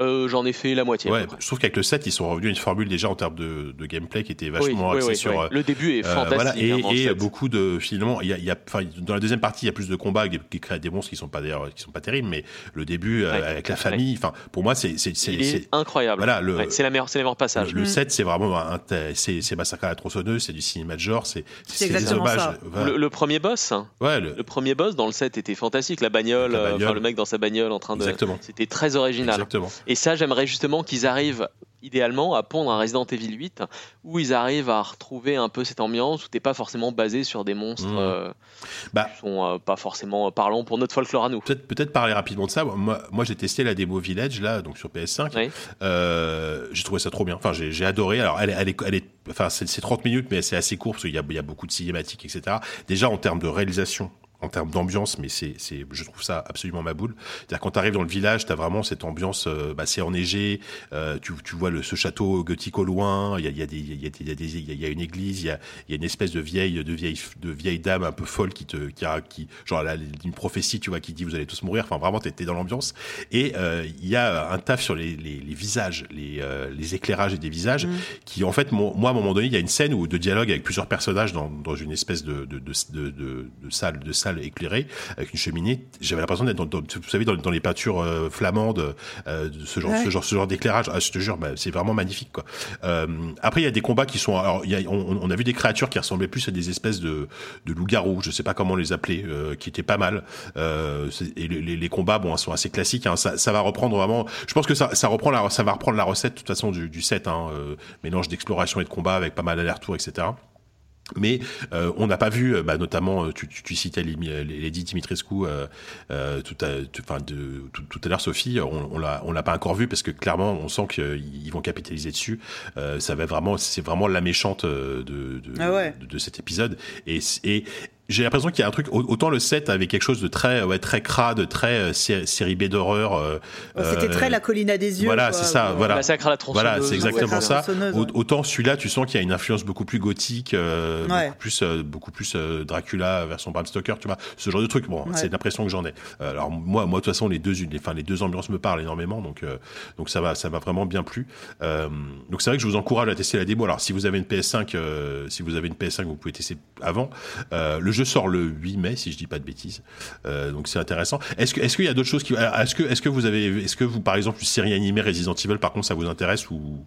euh, J'en ai fait la moitié. Ouais, je trouve qu'avec le 7, ils sont revenus à une formule déjà en termes de, de gameplay qui était vachement axée sur. Euh, le début est fantastique. voilà, et, et beaucoup de finalement, il y a, y a dans la deuxième partie, il y a plus de combats qui créent des monstres qui sont pas d'ailleurs qui sont pas terribles, mais le début euh, avec la famille, enfin pour moi c'est c'est incroyable. Voilà, c'est la meilleure, c'est le meilleur passage. Le, 7, c'est vraiment un, c'est Massacre à la tronçonneuse, c'est du cinéma de genre, c'est des hommages. Le, premier boss. Ouais. Le, premier boss dans le 7 était fantastique, la bagnole, le mec dans sa bagnole en train de. Exactement. C'était très original. Exactement. Et ça, j'aimerais justement qu'ils arrivent idéalement à pondre un Resident Evil 8 où ils arrivent à retrouver un peu cette ambiance où t'es pas forcément basé sur des monstres mmh. euh, bah, qui sont euh, pas forcément parlants pour notre folklore à nous. Peut-être peut parler rapidement de ça. Moi, moi j'ai testé la démo Village là, donc sur PS5. Euh, j'ai trouvé ça trop bien. Enfin, j'ai adoré. Alors, elle, elle est, elle est, enfin, c'est 30 minutes, mais c'est assez court parce qu'il y a beaucoup de cinématiques, etc. Déjà en termes de réalisation, en termes d'ambiance, mais c'est, c'est, je trouve ça absolument ma boule. C'est-à-dire quand tu arrives dans le village, tu as vraiment cette ambiance, euh, bah, c'est enneigé, euh, tu, tu vois le, ce château gothique au loin, il y a, y, y, y, une église, il y a, y a une espèce de vieille, de vieille, de vieille dame un peu folle qui te, qui a, qui, genre là, une prophétie, tu vois, qui dit vous allez tous mourir. Enfin, vraiment, t'es, es dans l'ambiance. Et euh, il y a un taf sur les, les, les visages, les, euh, les éclairages et des visages, mmh. qui en fait, moi, à un moment donné, il y a une scène où de dialogue avec plusieurs personnages dans, dans une espèce de, de, de, de, de, de salle, salle éclairée avec une cheminée. J'avais l'impression d'être dans, vous savez, dans, les peintures euh, flamandes, euh, ce genre, ce genre, ce genre d'éclairage. Ah, je te jure, bah, c'est vraiment magnifique, quoi. Euh, après, il y a des combats qui sont, alors, y a, on, on, a vu des créatures qui ressemblaient plus à des espèces de, de loups-garous, je sais pas comment les appeler, qui étaient pas mal. et les, les, combats, bon, sont assez classiques. Hein. Ça, ça, va reprendre vraiment. Je pense que ça, ça reprend la, ça va reprendre la recette de toute façon du, du set, hein, mélange d'exploration et de combat avec pas mal d'aller-retour, etc. Mais euh, on n'a pas vu, euh, bah, notamment, euh, tu, tu, tu citais Lady Dimitrescu euh, tout, à, enfin, de, tout, tout, à l'heure, Sophie, on, on l'a, on l'a pas encore vu parce que clairement, on sent qu'ils vont capitaliser dessus. ça va vraiment, c'est vraiment la méchante de, de, ah de, de, cet épisode. Et, et j'ai l'impression qu'il y a un truc autant le 7 avait quelque chose de très ouais très crade très euh, série B d'horreur euh, c'était très la colline à des yeux voilà c'est ça voilà. Massacre à la voilà c'est exactement ça. autant celui-là tu sens qu'il y a une influence beaucoup plus gothique euh, beaucoup plus beaucoup plus Dracula version Bram Stoker tu vois ce genre de truc. Bon c'est l'impression que j'en ai. Alors moi moi de toute façon les deux les, enfin les deux ambiances me parlent énormément donc donc ça va ça m'a vraiment bien plu donc c'est vrai que je vous encourage à tester la démo. Alors si vous avez une PS5 si vous avez une PS5 vous pouvez tester avant. Le jeu sort le 8 mai, si je dis pas de bêtises. Euh, donc c'est intéressant. Est-ce que est-ce qu'il y a d'autres choses qui est-ce que est-ce que vous avez est-ce que vous par exemple une série animée Resident Evil par contre ça vous intéresse ou,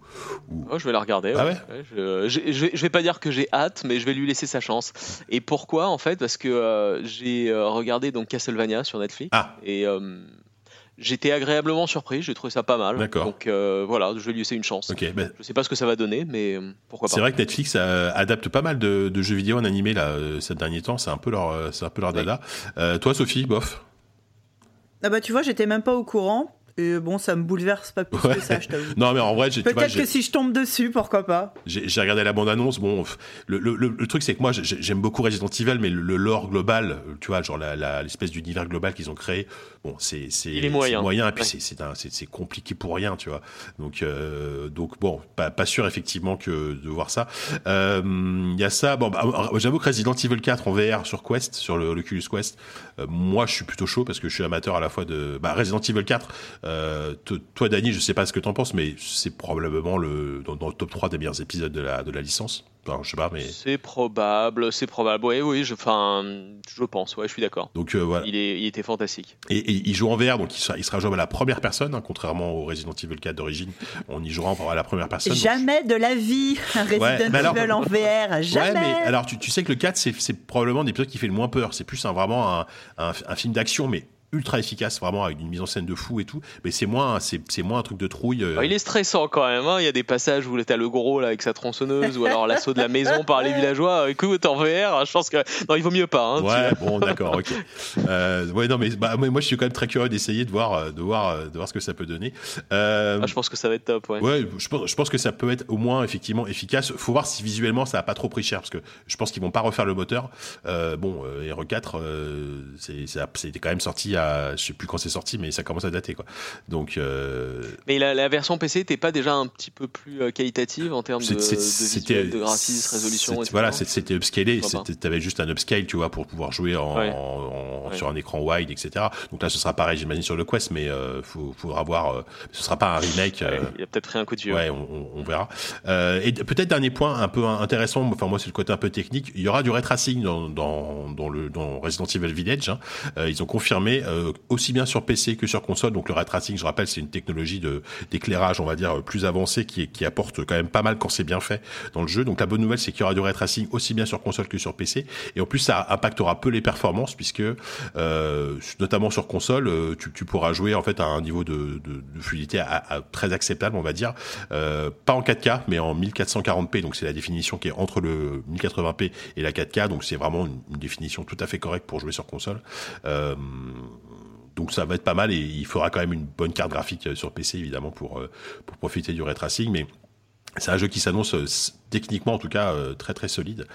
Oh, je vais la regarder. Ah ouais, je, je, vais, pas dire que j'ai hâte, mais je vais lui laisser sa chance. Et pourquoi en fait? Parce que euh, j'ai euh, regardé donc Castlevania sur Netflix. Ah. Et J'étais agréablement surpris, j'ai trouvé ça pas mal. D'accord. Donc euh, voilà, je vais lui laisser une chance. Ok. Ben, je sais pas ce que ça va donner, mais euh, pourquoi pas. C'est vrai que Netflix adapte pas mal de, jeux vidéo en animé là euh, ces derniers temps. C'est un peu leur, c'est un peu leur dada. toi, Sophie, bof. Ah bah tu vois, j'étais même pas au courant. Et bon, ça me bouleverse pas plus que ça, je t'avoue. non, mais en vrai, peut-être que si je tombe dessus, pourquoi pas. J'ai regardé la bande-annonce. Bon, le, le, le, truc, c'est que moi, j'aime beaucoup Resident Evil, mais le, lore global, tu vois, genre l'espèce d'univers global qu'ils ont créé, bon, c'est c'est moyen. moyen. Et puis c'est c'est compliqué pour rien, tu vois. Donc euh, donc bon, pas, pas sûr effectivement que de voir ça. Il euh, y a ça. Bon, bah, j'avoue que Resident Evil 4 en VR sur Quest, sur le Oculus Quest, euh, moi, je suis plutôt chaud parce que je suis amateur à la fois de bah, Resident Evil 4. Euh, toi, Dani, je sais pas ce que t'en penses, mais c'est probablement le dans, le top 3 des meilleurs épisodes de la de la licence. Je sais pas, mais c'est probable, c'est probable. Oui, oui, je, enfin, je pense. Ouais, je suis d'accord. Donc euh, voilà. Il, est, il était fantastique. Et, il joue en VR, donc il sera, il sera jouable à la première personne, hein, contrairement au Resident Evil 4 d'origine. On y jouera à la première personne. Jamais de la vie un Resident Evil en VR. Jamais. Ouais, mais alors tu, tu sais que le 4 c'est probablement l'épisode qui fait le moins peur. C'est plus un, vraiment un, un, un film d'action, mais ultra efficace, vraiment avec une mise en scène de fou et tout. Mais c'est moins, c'est, moins un truc de trouille. Euh. il est stressant quand même. Hein. Il y a des passages où t'as le gros là avec sa tronçonneuse ou alors l'assaut de la maison par les villageois. Écoute, en VR, je pense que non, il vaut mieux pas. Hein, ouais, bon, d'accord, ok. Euh, ouais, non, mais bah, moi, je suis quand même très curieux d'essayer de voir, euh, de voir, de voir ce que ça peut donner. Ah, je pense que ça va être top. Ouais. ouais je, pense, je pense que ça peut être au moins effectivement efficace. Faut voir si visuellement ça a pas trop pris cher parce que je pense qu'ils vont pas refaire le moteur. bon, r 4, c'est, c'était quand même sorti a, je sais plus quand c'est sorti, mais ça commence à dater quoi. Donc. Mais la, version PC n'était pas déjà un petit peu plus qualitative en termes de, de, de graphisme, résolution. Voilà, c'était upscalé. T'avais juste un upscale, tu vois, pour pouvoir jouer en, sur un écran wide, etc. Donc là, ce sera pareil, j'imagine sur le Quest, mais il faudra voir. ce sera pas un remake. il a peut-être pris un coup de vieux. Ouais, on, verra. et peut-être dernier point un peu intéressant. Enfin moi, c'est le côté un peu technique. Il y aura du ray tracing dans, dans, dans le dans Resident Evil Village. Hein. Euh, ils ont confirmé euh, aussi bien sur PC que sur console. Donc le ray tracing, je rappelle, c'est une technologie d'éclairage, on va dire, plus avancée qui, qui apporte quand même pas mal quand c'est bien fait dans le jeu. Donc la bonne nouvelle, c'est qu'il y aura du ray tracing aussi bien sur console que sur PC. Et en plus, ça impactera peu les performances puisque euh, notamment sur console, euh, tu, tu, pourras jouer en fait à un niveau de, de, de fluidité à, très acceptable, on va dire, euh, pas en 4K, mais en 1440p. Donc c'est la définition qui est entre le 1080p et la 4K. Donc c'est vraiment une, une définition tout à fait correcte pour jouer sur console. Euh, donc ça va être pas mal et il faudra quand même une bonne carte graphique euh, sur PC évidemment pour euh, pour profiter du ray tracing mais c'est un jeu qui s'annonce techniquement en tout cas très très solide.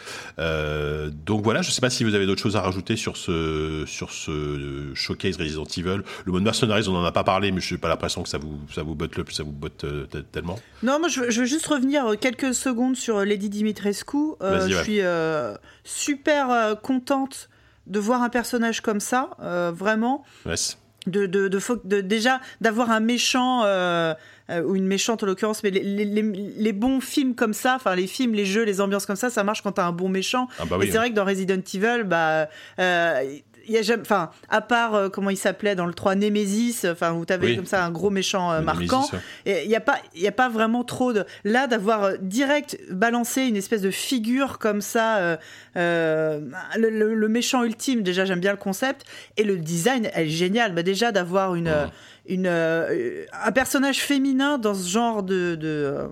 donc voilà, je sais pas si vous avez d'autres choses à rajouter sur ce sur ce showcase Resident Evil. Le mode Mercenaries, on en a pas parlé, mais je n'ai pas l'impression que ça vous ça vous botte le ça vous botte tellement. Non, moi je veux, je veux, juste revenir quelques secondes sur Lady Dimitrescu. je suis super contente de voir un personnage comme ça, euh, vraiment. De, de, de, déjà d'avoir un méchant euh, euh, ou une méchante en l'occurrence, mais les, bons films comme ça, enfin les films, les jeux, les ambiances comme ça, ça marche quand t'as un bon méchant. Ah bah et c'est vrai que dans Resident Evil, bah y a jamais, enfin, à part euh, comment il s'appelait dans le 3 Nemesis, enfin où tu avais comme ça un gros méchant euh, marquant, il n'y a pas, il y a pas vraiment trop de là d'avoir euh, direct balancé une espèce de figure comme ça, le, méchant ultime. Déjà, j'aime bien le concept. Et le design est génial. Bah, déjà d'avoir une, une, un personnage féminin dans ce genre de, de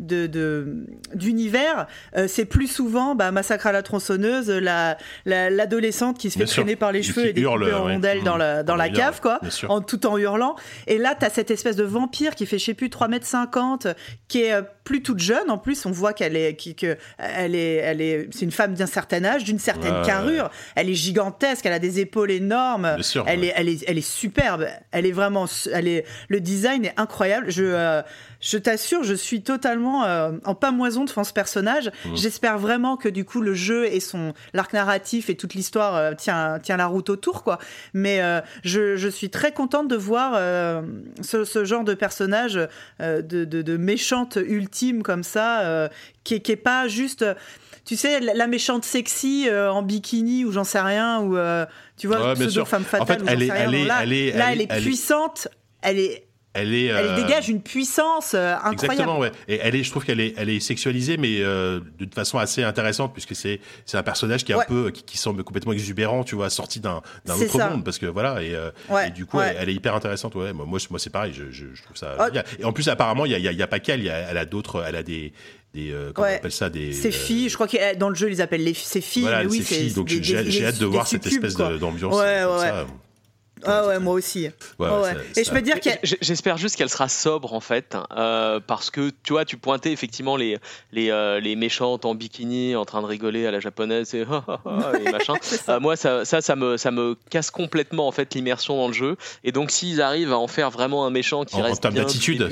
de d'univers, euh, c'est plus souvent bah, Massacre à la tronçonneuse, la l'adolescente qui se fait traîner par les cheveux et des hurle, en rondelles dans la dans la cave quoi, en tout en hurlant. Et là, tu as cette espèce de vampire qui fait je sais plus 3 mètres 50 qui est euh, plus toute jeune. En plus, on voit qu'elle est qui, que elle est elle est c'est une femme d'un certain âge, d'une certaine carrure, elle est gigantesque, elle a des épaules énormes, elle est elle est elle est superbe, elle est vraiment elle est le design est incroyable. Je euh, je t'assure, je suis totalement euh, en pamoison devant ce personnage. Mmh. J'espère vraiment que du coup le jeu et son l'arc narratif et toute l'histoire euh, tient tient la route autour quoi. Mais euh, je, je, suis très contente de voir ce, ce, genre de personnage de, de, de, méchante ultime comme ça, qui, qui est pas juste tu sais, la méchante sexy en bikini ou j'en sais rien, ou tu vois, ouais, pseudo femme fatale. En fait, elle, est, elle, est, là, elle, est, là, elle, est, puissante, elle est elle est, elle euh, dégage une puissance euh, incroyable. Exactement, ouais. Et elle est, je trouve qu'elle est, elle est sexualisée, mais euh, d'une façon assez intéressante, puisque c'est, c'est un personnage qui est un peu, qui, semble complètement exubérant, tu vois, sorti d'un, d'un autre monde, parce que voilà, et, et du coup, elle, est hyper intéressante, ouais. Moi, moi, c'est pareil, je, je, trouve ça. Et en plus, apparemment, il y a, y a, pas qu'elle, elle a d'autres, elle a des, des comment on appelle ça des ses filles je crois que dans le jeu ils appellent les filles voilà, mais oui c'est filles donc j'ai hâte de voir cette espèce d'ambiance ouais, ouais. Ah ouais, moi aussi. Et je peux dire J'espère juste qu'elle sera sobre en fait, euh, parce que tu vois, tu pointais effectivement les les, euh, les méchantes en bikini en train de rigoler à la japonaise et, et machin. Euh, moi, ça, ça, ça me ça me casse complètement en fait l'immersion dans le jeu. Et donc, s'ils arrivent à en faire vraiment un méchant qui reste en bien d'attitude,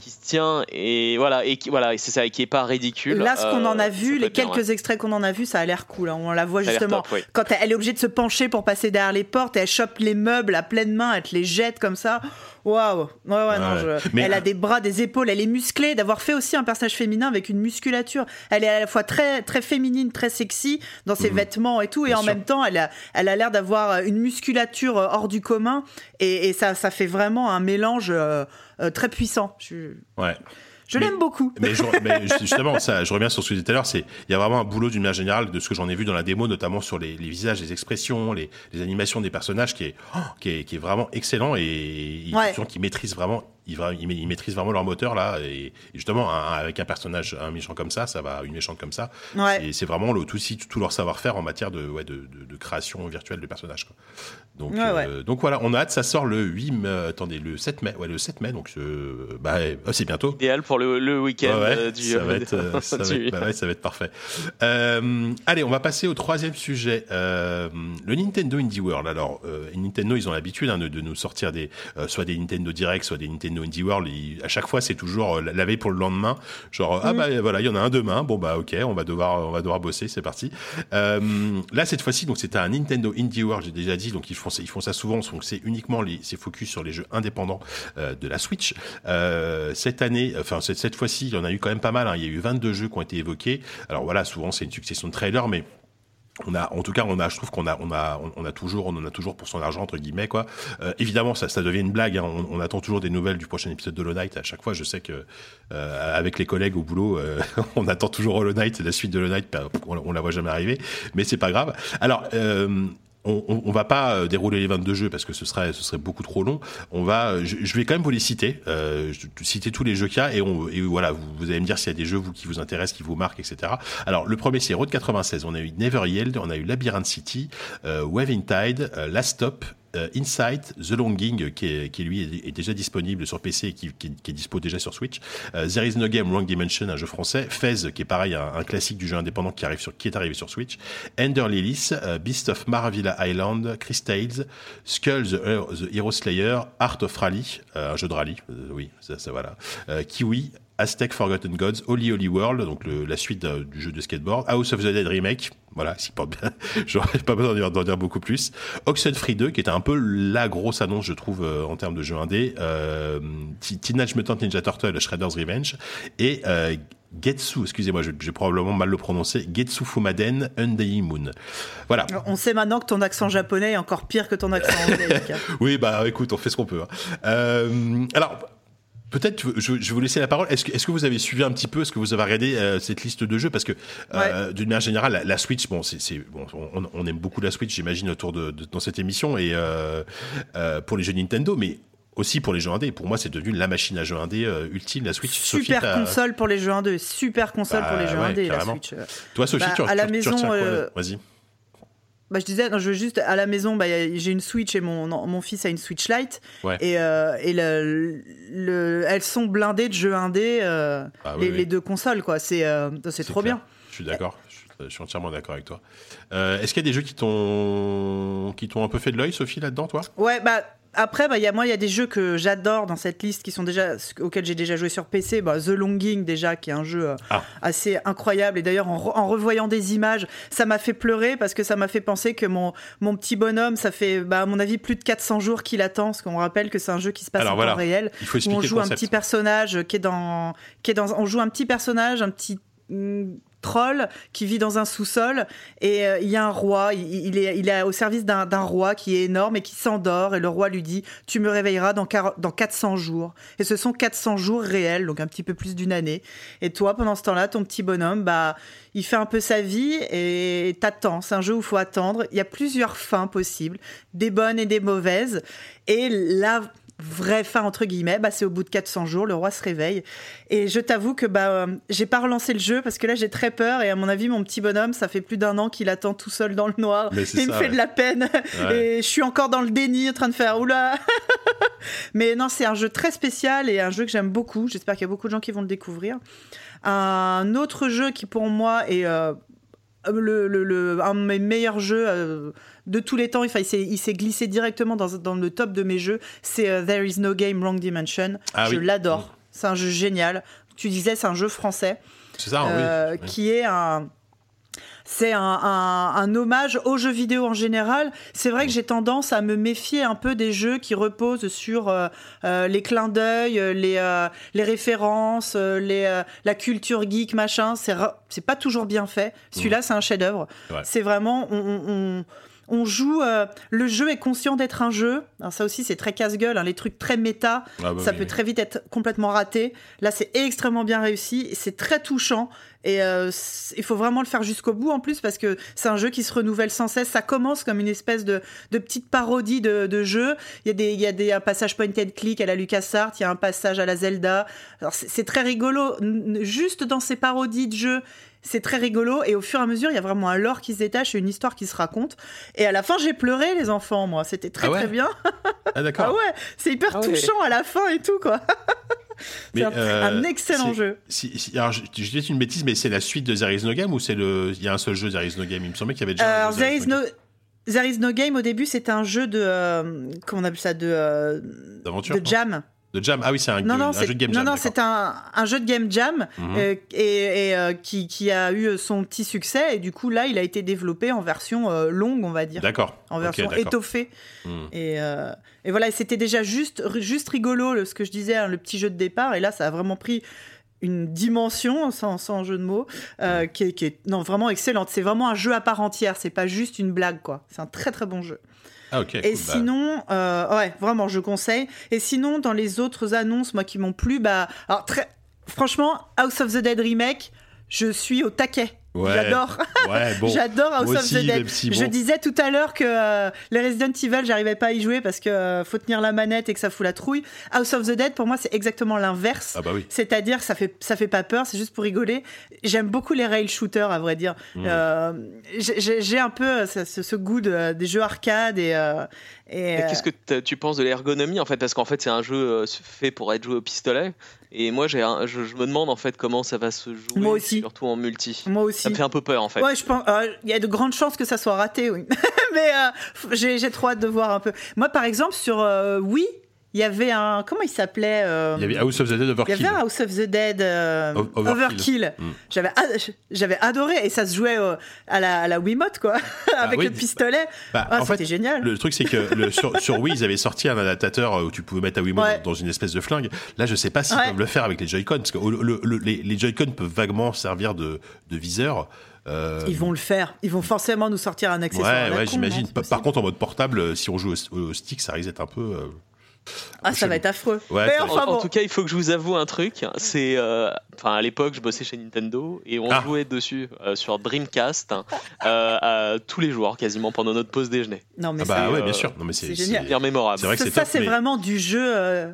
qui se tient et voilà et qui voilà, c'est ça, qui est pas ridicule. Là, ce qu'on en a vu, les quelques extraits qu'on en a vu, ça a l'air cool. Hein. On la voit justement quand elle est obligée de se pencher pour passer derrière les portes et elle chope les meubles à pleine main, elle te les jette comme ça. Waouh! Ouais, ouais, non, Elle a des bras, des épaules, elle est musclée. D'avoir fait aussi un personnage féminin avec une musculature. Elle est à la fois très, très féminine, très sexy dans ses mhm. vêtements et tout. Et en même temps, elle a, elle a l'air d'avoir une musculature hors du commun. Et, ça, ça fait vraiment un mélange euh, euh, très puissant. Je... Ouais. Je l'aime beaucoup. Mais, justement, ça, je reviens sur ce que je disais tout à l'heure, c'est il y a vraiment un boulot d'une manière générale de ce que j'en ai vu dans la démo, notamment sur les, les visages, les expressions, les, les, animations des personnages, qui est, oh, qui est, qui est vraiment excellent et ouais. qui maîtrise vraiment ils, maîtrisent vraiment leur moteur là. Et, justement, avec un personnage, un méchant comme ça, ça va, une méchante comme ça. Ouais. C'est vraiment le, tout, tout leur savoir-faire en matière de, ouais, de, de, création virtuelle de personnages. Quoi. Donc, euh, donc voilà, on a hâte. Ça sort le 8 mai, attendez, le 7 mai. Ouais, le 7 mai. Donc, euh, bah, oh, c'est bientôt. Idéal pour le, le week-end du. Ça va, être, ça, va être, bah ça va être parfait. allez, on va passer au troisième sujet. le Nintendo Indie World. Alors, Nintendo, ils ont l'habitude hein, de, de, nous sortir des, soit des Nintendo Direct, soit des Nintendo Indie World, à chaque fois, c'est toujours euh, la veille pour le lendemain. Genre, ah mm. bah voilà, il y en a un demain. Bon bah ok, on va devoir, on va devoir bosser, c'est parti. Euh, là, cette fois-ci, donc c'était un Nintendo Indie World, j'ai déjà dit. Donc ils font, ils font ça souvent. Donc c'est uniquement les, c'est focus sur les jeux indépendants euh, de la Switch. cette année, enfin cette, cette fois-ci, il y en a eu quand même pas mal. Hein. Il y a eu 22 jeux qui ont été évoqués. Alors voilà, souvent c'est une succession de trailers, mais on a, en tout cas, on a, je trouve qu'on a, on a, on a toujours, on en a toujours pour son argent entre guillemets quoi. Euh, évidemment, ça, devient une blague. Hein. On, attend toujours des nouvelles du prochain épisode de Hollow Knight. À chaque fois, je sais que euh, avec les collègues au boulot, euh, on attend toujours Hollow Knight, la suite de Hollow Knight. On, on la voit jamais arriver, mais c'est pas grave. Alors, on, va pas euh, dérouler les 22 jeux parce que ce serait, ce serait beaucoup trop long. On va, je, vais quand même vous les citer, euh, citer tous les jeux qu'il y a et, on, voilà, vous, allez me dire s'il y a des jeux qui vous intéressent, qui vous marquent, etc. Alors le premier c'est Road 96, on a eu Never Yield, on a eu Labyrinth City, euh, Wave in Tide, euh, Last Stop, euh, Insight, The Longing, qui, est, qui lui est, déjà disponible sur PC et qui, qui, qui, est dispo déjà sur Switch. Euh, There is no game, Wrong Dimension, un jeu français. Fez, qui est pareil, un, classique du jeu indépendant qui arrive sur, qui est arrivé sur Switch. Ender Lilies, euh, Beast of Maravilla Island, Chris Tales, Skull the, Hero Slayer, Art of Rally, un jeu de rallye, oui, ça voilà. Kiwi, Aztec Forgotten Gods, Holy Holy World, donc la suite du jeu de skateboard, House of the Dead Remake, voilà, s'il porte bien, j'aurais pas besoin d'en dire beaucoup plus. Oxenfree 2, qui était un peu la grosse annonce, je trouve, euh, en termes de jeu indé, euh, Teenage Mutant Ninja Turtle, Shredder's Revenge, et euh, Getsu, excusez-moi, j'ai probablement mal le prononcer, Getsu Fumaden Undying Moon. Voilà. On sait maintenant que ton accent japonais est encore pire que ton accent anglais. oui, bah écoute, on fait ce qu'on peut. Hein. Euh, alors, Peut-être, je, je, vais vous laisser la parole. Est-ce que, est-ce que vous avez suivi un petit peu, est-ce que vous avez regardé euh, cette liste de jeux? Parce que, euh, d'une manière générale, la, Switch, bon, c'est, bon, on, on, aime beaucoup la Switch, j'imagine, autour de, de, dans cette émission, et euh, euh, pour les jeux Nintendo, mais aussi pour les jeux indés. Pour moi, c'est devenu la machine à jeux indés euh, ultime, la Switch. Super console pour les jeux indés, super console pour les jeux bah, indés, la Switch. Toi, Sophie, bah, tu, à la maison, Vas-y. Bah, je disais, non, je veux juste à la maison, bah, j'ai une Switch et mon, mon fils a une Switch Lite. Et, euh, et le, le, elles sont blindées de jeux indés, euh, ah les, deux consoles, quoi. C'est euh, c'est trop bien. Je suis d'accord. Je suis entièrement d'accord avec toi. Est-ce qu'il y a des jeux qui t'ont qui t'ont un peu fait de l'œil, Sophie, là-dedans, toi? Ouais, bah après, bah, y a, moi, il y a des jeux que j'adore dans cette liste qui sont déjà auxquels j'ai déjà joué sur PC. Bah, The Longing, déjà, qui est un jeu euh, ah. assez incroyable. Et d'ailleurs, en, revoyant des images, ça m'a fait pleurer parce que ça m'a fait penser que mon, mon petit bonhomme, ça fait, bah, à mon avis, plus de 400 jours qu'il attend. Parce qu'on rappelle que c'est un jeu qui se passe en temps réel. Il faut où on joue un petit personnage qui est dans, qui est dans, on joue un petit personnage, un petit mm, qui vit dans un sous-sol et euh, il y a un roi, il, est, il est au service d'un roi qui est énorme et qui s'endort et le roi lui dit tu me réveilleras dans, dans 400 jours. Et ce sont 400 jours réels, donc un petit peu plus d'une année. Et toi, pendant ce temps-là, ton petit bonhomme, bah, il fait un peu sa vie et t'attends. C'est un jeu où il faut attendre. Il y a plusieurs fins possibles, des bonnes et des mauvaises. Et là, vraie fin entre guillemets, bah, c'est au bout de 400 jours, le roi se réveille. Et je t'avoue que bah, euh, j'ai pas relancé le jeu parce que là j'ai très peur et à mon avis mon petit bonhomme, ça fait plus d'un an qu'il attend tout seul dans le noir et il me fait de la peine et je suis encore dans le déni en train de faire oula. Mais non, c'est un jeu très spécial et un jeu que j'aime beaucoup. J'espère qu'il y a beaucoup de gens qui vont le découvrir. Un autre jeu qui pour moi est euh, le, le, un de mes meilleurs jeux euh, de tous les temps. il s'est glissé directement dans, dans, le top de mes jeux. C'est euh, There is no game, wrong dimension. Ah je l'adore. C'est un jeu génial. Tu disais, c'est un jeu français. C'est ça, euh, oui. Qui est un c'est un, hommage aux jeux vidéo en général. C'est vrai que j'ai tendance à me méfier un peu des jeux qui reposent sur euh, euh, les clins d'œil, euh, les, références, les, la culture geek, machin. C'est pas toujours bien fait. Celui-là, c'est un chef-d'œuvre. C'est vraiment. on, on joue. le jeu est conscient d'être un jeu. Alors ça aussi, c'est très casse-gueule. Hein, les trucs très méta, ah bah ça peut très vite être complètement raté. Là, c'est extrêmement bien réussi. C'est très touchant. Et euh, il faut vraiment le faire jusqu'au bout en plus parce que c'est un jeu qui se renouvelle sans cesse. Ça commence comme une espèce de, de petite parodie de, de, jeu. Il y a, des, il y a des, un passage point and click à la LucasArts, il y a un passage à la Zelda. Alors c'est très rigolo. Juste dans ces parodies de jeux, c'est très rigolo et au fur et à mesure, il y a vraiment un lore qui se détache et une histoire qui se raconte. Et à la fin, j'ai pleuré, les enfants, moi. C'était très ah très bien. Ah d'accord. ah ouais, c'est hyper Ah ouais. touchant à la fin et tout, quoi. Mais, c'est un, euh, un excellent jeu. Si, si- alors, je, je dis une bêtise, mais c'est la suite de There Is No Game ou c'est le, il y a un seul jeu There Is No Game? Il me semblait qu'il y avait déjà. un Alors, jeu There is no... There is no game au début c'était un jeu de euh, comment on appelle ça de euh, D'aventure, de jam De Jam. Ah oui, c'est un, non non un jeu de game non jam. non d'accord. c'est un, un jeu de game jam Mhm. euh, et, et, euh, qui, qui a eu son petit succès et du coup là il a été développé en version euh, longue on va dire D'accord. en version étoffée Hmm. et, et voilà c'était déjà juste juste rigolo le- ce que je disais hein, le petit jeu de départ et là ça a vraiment pris une dimension sans, sans jeu de mots euh, qui, est, qui est non vraiment excellente c'est vraiment un jeu à part entière c'est pas juste une blague quoi c'est un très très bon jeu Ah ok. et cool, bah, sinon, euh, ouais, vraiment, je conseille. Et sinon, dans les autres annonces, moi, qui m'ont plu, bah, alors très, franchement, House of the Dead remake, je suis au taquet. Ouais. J'adore, Ouais, bon. j'adore House of the Dead. Je disais tout à l'heure que euh, les Resident Evil, j'arrivais pas à y jouer parce que euh, faut tenir la manette et que ça fout la trouille. House of the Dead, pour moi, c'est exactement l'inverse. Ah bah oui. C'est-à-dire, ça fait ça fait pas peur, c'est juste pour rigoler. J'aime beaucoup les rail shooters, à vrai dire. Mmh. Euh, j'ai- un peu ce, ce- ce goût de- des jeux arcade et. Et, Et euh, Qu'est-ce que tu penses de l'ergonomie en fait? Parce qu'en fait, c'est un jeu euh, fait pour être joué au pistolet. Et moi, j'ai un- je, je me demande en fait comment ça va se jouer, Moi aussi. surtout en multi. Moi Ça aussi. me fait un peu peur en fait. Ouais, je pense. euh, Il y a de grandes chances que ça soit raté, oui. Mais euh, j'ai j'ai trop hâte de voir un peu. Moi, par exemple, sur Wii, il y avait un. Comment il s'appelait euh, Il y avait House of the Dead il y Overkill. avait un House of the Dead euh, Overkill. Overkill. Mm. J'avais j'avais adoré et ça se jouait euh, à la à la Wiimote quoi, avec oui. le pistolet. Bah, Ah, en c'était fait, génial. Le truc, c'est que le, sur, sur Wii, ils avaient sorti un adaptateur où tu pouvais mettre ta Wiimote Ouais. dans, une espèce de flingue. Là, je sais pas s'ils Ouais. peuvent le faire avec les Joy-Con, parce que le- le- le- les, les Joy-Con peuvent vaguement servir de, de viseur. Euh, Ils vont le faire. Ils vont forcément nous sortir un accessoire. Ouais, ouais, j'imagine. Par, contre, en mode portable, euh, si on joue au, au stick, ça risque d'être un peu. euh, ah, ça va être affreux. Ouais, Mais enfin En, en bon. tout cas, il faut que je vous avoue un truc. C'est, euh, enfin, à l'époque, je bossais chez Nintendo et on Ah. jouait dessus euh, sur Dreamcast hein, euh, à- tous les jours, quasiment pendant notre pause déjeuner. Non mais Ah bah c'est- ouais, euh, bien sûr. Non mais c'est c'est génial. Bien mémorable. C'est vrai que ça, c'est ça, top, c'est mais- vraiment du jeu, euh,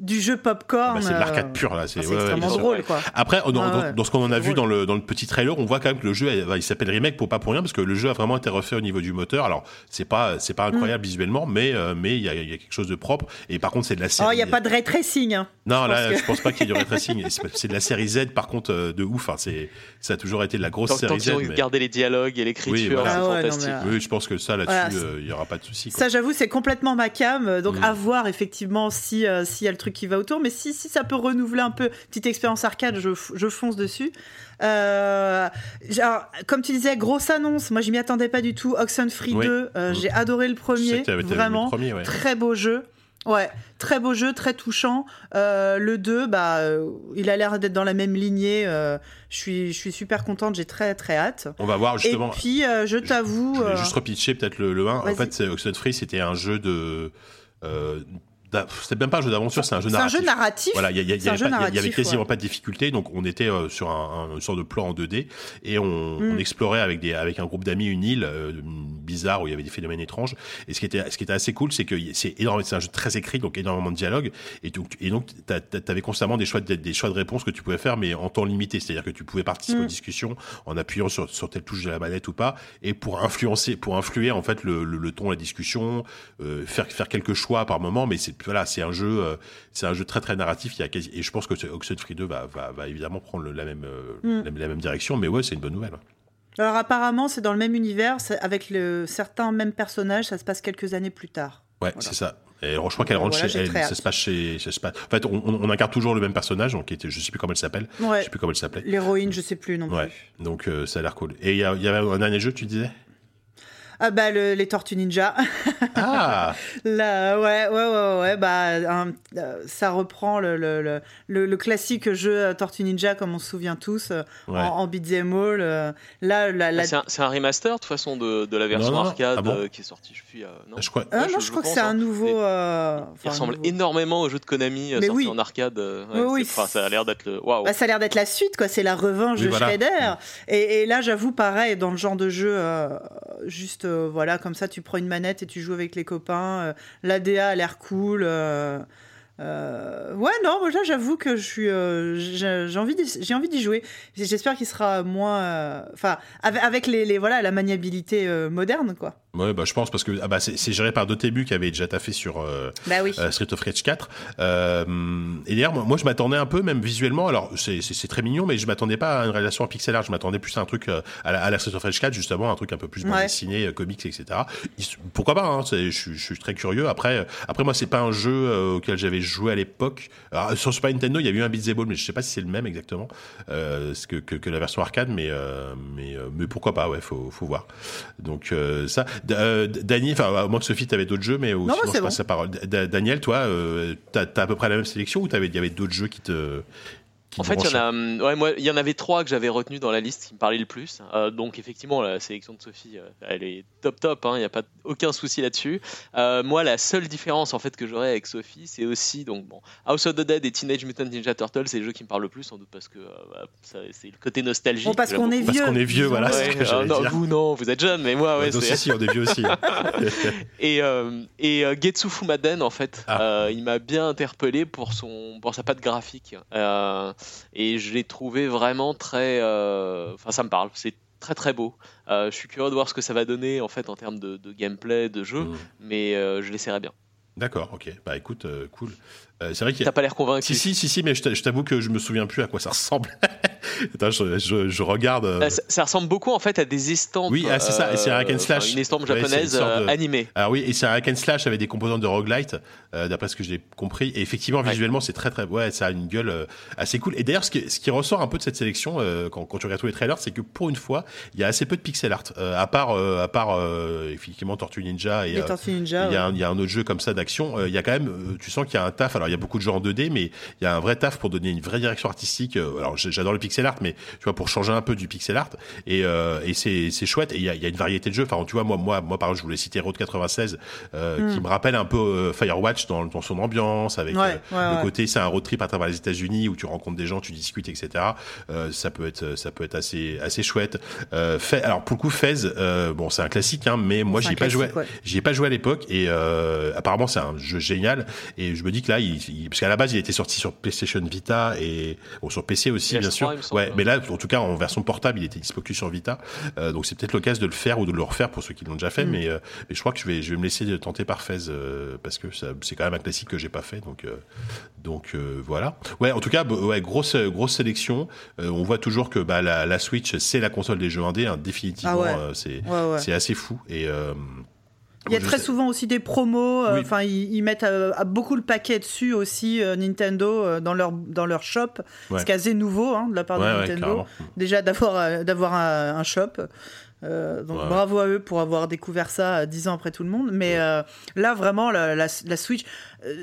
du jeu popcorn. bah, c'est de l'arcade euh, pur là. C'est ah, ouais, extrêmement drôle quoi. Après, dans, Ouais, dans- ouais. dans ce qu'on en a vu dans le, dans le petit trailer, on voit quand même que le jeu, il, s'appelle Remake pour pas pour rien, parce que le jeu a vraiment été refait au niveau du moteur. Alors, c'est pas, c'est pas Mm. incroyable visuellement, mais, euh, mais il y, a, y quelque chose de propre. Et par contre, c'est de la série. Oh, il n'y a pas de ray tracing. Hein. Non, je là, pense que- je pense pas qu'il y ait du ray tracing. C'est de la série Z, par contre, euh, de ouf. Enfin, c'est, ça a toujours été de la grosse Tant, tant série qu'ils Z. mais- gardé les dialogues et l'écriture, voilà. c'est Ah ouais, non, fantastique. mais, Oui, je pense que ça, là-dessus, Voilà, euh, il y aura pas de souci. Ça, j'avoue, c'est complètement ma cam. Donc, Mm. à voir effectivement si s'il y a le truc qui va autour. Mais si, si ça peut renouveler un peu, petite expérience arcade, je, je fonce dessus. Euh, genre, comme tu disais, grosse annonce. Moi, je m'y attendais pas du tout. Oxenfree Oui. 2, euh, j'ai adoré le premier. Vraiment. le premier, ouais. Très beau jeu. Ouais, très beau jeu, très touchant. Euh, le 2, bah, euh, il a l'air d'être dans la même lignée. euh, je suis, je suis super contente, j'ai très très hâte. On va voir justement. Et puis, je t'avoue, Je euh, juste repitcher peut-être le, le 1. En fait, Oxenfree, c'était un jeu de. C'était même pas un jeu d'aventure, c'est un jeu c'est un narratif. jeu narratif. Voilà, il y, C'est avait y narratif, quasiment ouais. pas de difficulté, donc on était euh, sur un, un- une sorte de plan en 2D et on, Mm. on explorait avec des avec un groupe d'amis une île euh, bizarre où il y avait des phénomènes étranges. Et ce qui était ce qui était assez cool, c'est que c'est c'est un jeu très écrit, donc énormément de dialogue et donc et donc t'a- t'a- t'avais constamment des choix de, des choix de réponses que tu pouvais faire, mais en temps limité, c'est-à-dire que tu pouvais participer Mm. aux discussions en appuyant sur sur telle touche de la manette ou pas, et pour influencer pour influer en fait le, le, le ton la discussion, euh, faire faire quelques choix par moment, mais c'est voilà, c'est un jeu euh, c'est un jeu très très narratif. Il y a quasi, et je pense que Oxenfree 2 va, va, va évidemment prendre le- la même, euh, Mm. la, la même direction. Mais ouais, c'est une bonne nouvelle. Alors apparemment, c'est dans le même univers, avec le, certains mêmes personnages, ça se passe quelques années plus tard. Ouais, c'est ça. Et je crois qu'elle rentre voilà, chez elle. Ça se passe chez. ça se passe- En fait, on, incarne toujours le même personnage, donc était, je sais plus comment elle s'appelle. Je Ouais, sais plus comment elle s'appelait. l'héroïne, je sais plus non Ouais. plus. Donc euh, ça a l'air cool. Et il y, y avait un dernier jeu, tu disais? Ah bah les Tortues Ninja. Ah. Là, ouais, ouais, ouais, ouais. Bah, euh, ça reprend le, le, le, classique jeu Tortues Ninja comme on se souvient tous en, en beat'em all. là, la, C'est un, remaster de toute façon de, de la version arcade ah qui est sortie. Je suis. non. Je crois. Ah, non, je, crois que c'est un nouveau. il ressemble énormément au jeu de Konami sorti oui. en arcade. oui, oui. ça a l'air d'être le. Waouh. Bah, ça a l'air d'être la suite, quoi. C'est la revanche de Shredder. Et, et, là, j'avoue, pareil, dans le genre de jeu, juste euh, voilà, comme ça, tu prends une manette et tu joues avec les copains. Euh, L'ADA a l'air cool. Euh, ouais, non, moi j'avoue que je suis, j'ai envie, d'y jouer. J'espère qu'il sera moins, enfin, avec, les, voilà, la maniabilité moderne, quoi. Ouais, bah, je pense parce que ah, bah, c'est géré par Dotemu qui avait déjà taffé sur euh, bah oui. euh, Street of Rage 4. Euh, et d'ailleurs, moi, je m'attendais un peu, même visuellement. Alors, c'est très mignon, mais je m'attendais pas à une réalisation en pixel art. Je m'attendais plus à un truc euh, à la, à, la, Street of Rage 4, justement, un truc un peu plus ouais. dessiné, euh, comics, etc. Pourquoi pas hein, je, je, suis très curieux. Après, après moi, c'est pas un jeu auquel j'avais joué à l'époque. Sur Super Nintendo, il y a eu un Beat Ball, mais je sais pas si c'est le même exactement que, que, que, la version arcade, mais mais mais pourquoi pas Ouais, faut faut voir. Donc ça. Euh, Daniel, enfin, moi Sophie, tu avais d'autres jeux, mais sinon je passe la parole. Daniel, toi, euh, tu as, à peu près la même sélection ou il y avait d'autres jeux qui te, en fait, il y, en a, hum, ouais, moi, il y en avait trois que j'avais retenu dans la liste qui me parlaient le plus. Euh, donc, effectivement, la sélection de Sophie, euh, elle est top top. Hein, il n'y a pas aucun souci là-dessus. Euh, moi, la seule différence en fait que j'aurais avec Sophie, c'est aussi donc bon, House of the Dead et Teenage Mutant Ninja Turtles, c'est les jeux qui me parlent le plus, sans doute parce que bah, c'est le côté nostalgique. Bon, parce qu'on est vieux. Parce qu'on est vieux, voilà. non, vous non, vous êtes jeune, mais moi, ouais. c'est... si, on est vieux aussi. et et Getsu Fumaden, en fait, ah. il m'a bien interpellé pour son pour sa patte graphique et je l'ai trouvé vraiment très. Euh, enfin, ça me parle. C'est très très beau. Euh, je suis curieux de voir ce que ça va donner en fait en termes de, gameplay, de jeu, mm. mais euh, je l'essaierai bien. D'accord, ok. Bah écoute, cool. Euh, c'est vrai T'as pas l'air convaincu. Si, si, si, si, mais je t'avoue que je me souviens plus à quoi ça ressemble. Attends, je, je, je, regarde. Euh, euh, ça, ça, ressemble beaucoup en fait à des estampes. Oui, ah, c'est ça, c'est un hack and slash. Une estampe japonaise animée. Ah oui, et c'est un hack and slash avec des composantes de roguelite, d'après ce que j'ai compris. Et effectivement, visuellement, c'est très très. Ouais, ça a une gueule assez cool. Et d'ailleurs, ce qui, ce qui ressort un peu de cette sélection, quand, quand tu regardes tous les trailers, c'est que pour une fois, il y a assez peu de pixel art. à part, à part effectivement Tortue Ninja et. Ninja. Il y, a un, y a un autre jeu comme ça d'action. Il y a quand même, tu sens qu'il y a un taf. Alors, il y a beaucoup de gens en 2D, mais il y a un vrai taf pour donner une vraie direction artistique. Euh, alors j'adore le pixel art, mais tu vois pour changer un peu du pixel art et, euh, et c'est chouette. Et il y a, y a, une variété de jeux. Enfin tu vois moi moi moi par exemple je voulais citer Road 96 euh, qui hmm. me rappelle un peu Firewatch dans, dans son ambiance avec le côté c'est un road trip à travers les États-Unis où tu rencontres des gens, tu discutes etc. ça peut être ça peut être assez assez chouette. fait, alors pour le coup Fez bon c'est un classique hein, mais moi j'y ai pas joué j'y ai pas joué à l'époque et apparemment c'est un jeu génial et je me dis que là il, il parce qu'à la base il était sorti sur PlayStation Vita et bon, sur PC aussi bien sûr. ouais, mais là en tout cas en version portable, il était disponible sur Vita. Euh, donc c'est peut-être l'occasion de le faire ou de le refaire pour ceux qui l'ont déjà fait. Mm. Mais, euh, mais je crois que je vais je vais me laisser tenter par Fez euh, parce que c'est quand même un classique que j'ai pas fait. Donc donc voilà. Ouais, en tout cas, ouais, grosse grosse sélection. on voit toujours que bah, la, la Switch c'est la console des jeux indés. Hein, définitivement, ah c'est c'est assez fou et il y a très souvent aussi des promos. Euh, enfin, ils, mettent euh, beaucoup le paquet dessus aussi euh, Nintendo dans leur dans leur shop. Ce qui est assez nouveau hein, de la part de Nintendo. Déjà d'avoir d'avoir un, shop. Donc bravo à eux pour avoir découvert ça dix ans après tout le monde. Mais là vraiment la, la, Switch,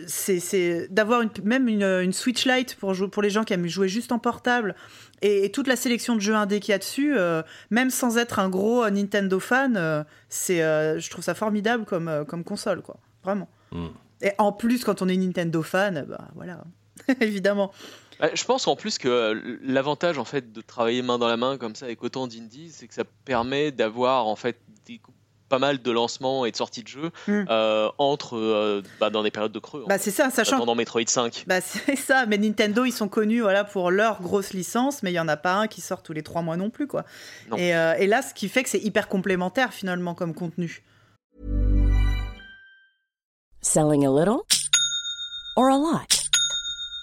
c'est d'avoir même une, une, Switch Lite pour pour les gens qui aiment jouer juste en portable et, toute la sélection de jeux indés qu'il y a dessus, euh, même sans être un gros euh, Nintendo fan, euh, c'est, je trouve ça formidable comme, comme console, quoi. Vraiment. Mm. Et en plus, quand on est Nintendo fan, bah voilà, évidemment. Bah, je pense en plus que l'avantage en fait de travailler main dans la main comme ça avec autant d'indies, c'est que ça permet d'avoir en fait des pas mal de lancements et de sorties de jeux hmm. euh, entre euh, bah, dans des périodes de creux. Bah, c'est ça, sachant pendant Metroid 5. Bah, c'est ça, mais Nintendo ils sont connus voilà pour leur grosse licence, mais il y en a pas un qui sort tous les trois mois non plus quoi. Et, euh, et, là, ce qui fait que c'est hyper complémentaire finalement comme contenu. Selling a little or a lot?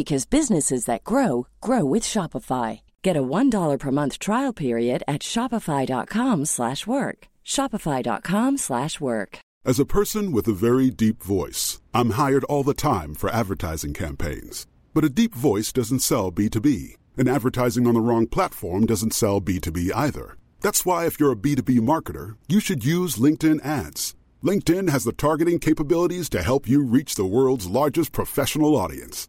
because businesses that grow grow with Shopify. Get a $1 per month trial period at shopify.com/work. shopify.com/work. As a person with a very deep voice, I'm hired all the time for advertising campaigns. But a deep voice doesn't sell B2B, and advertising on the wrong platform doesn't sell B2B either. That's why if you're a B2B marketer, you should use LinkedIn ads. LinkedIn has the targeting capabilities to help you reach the world's largest professional audience.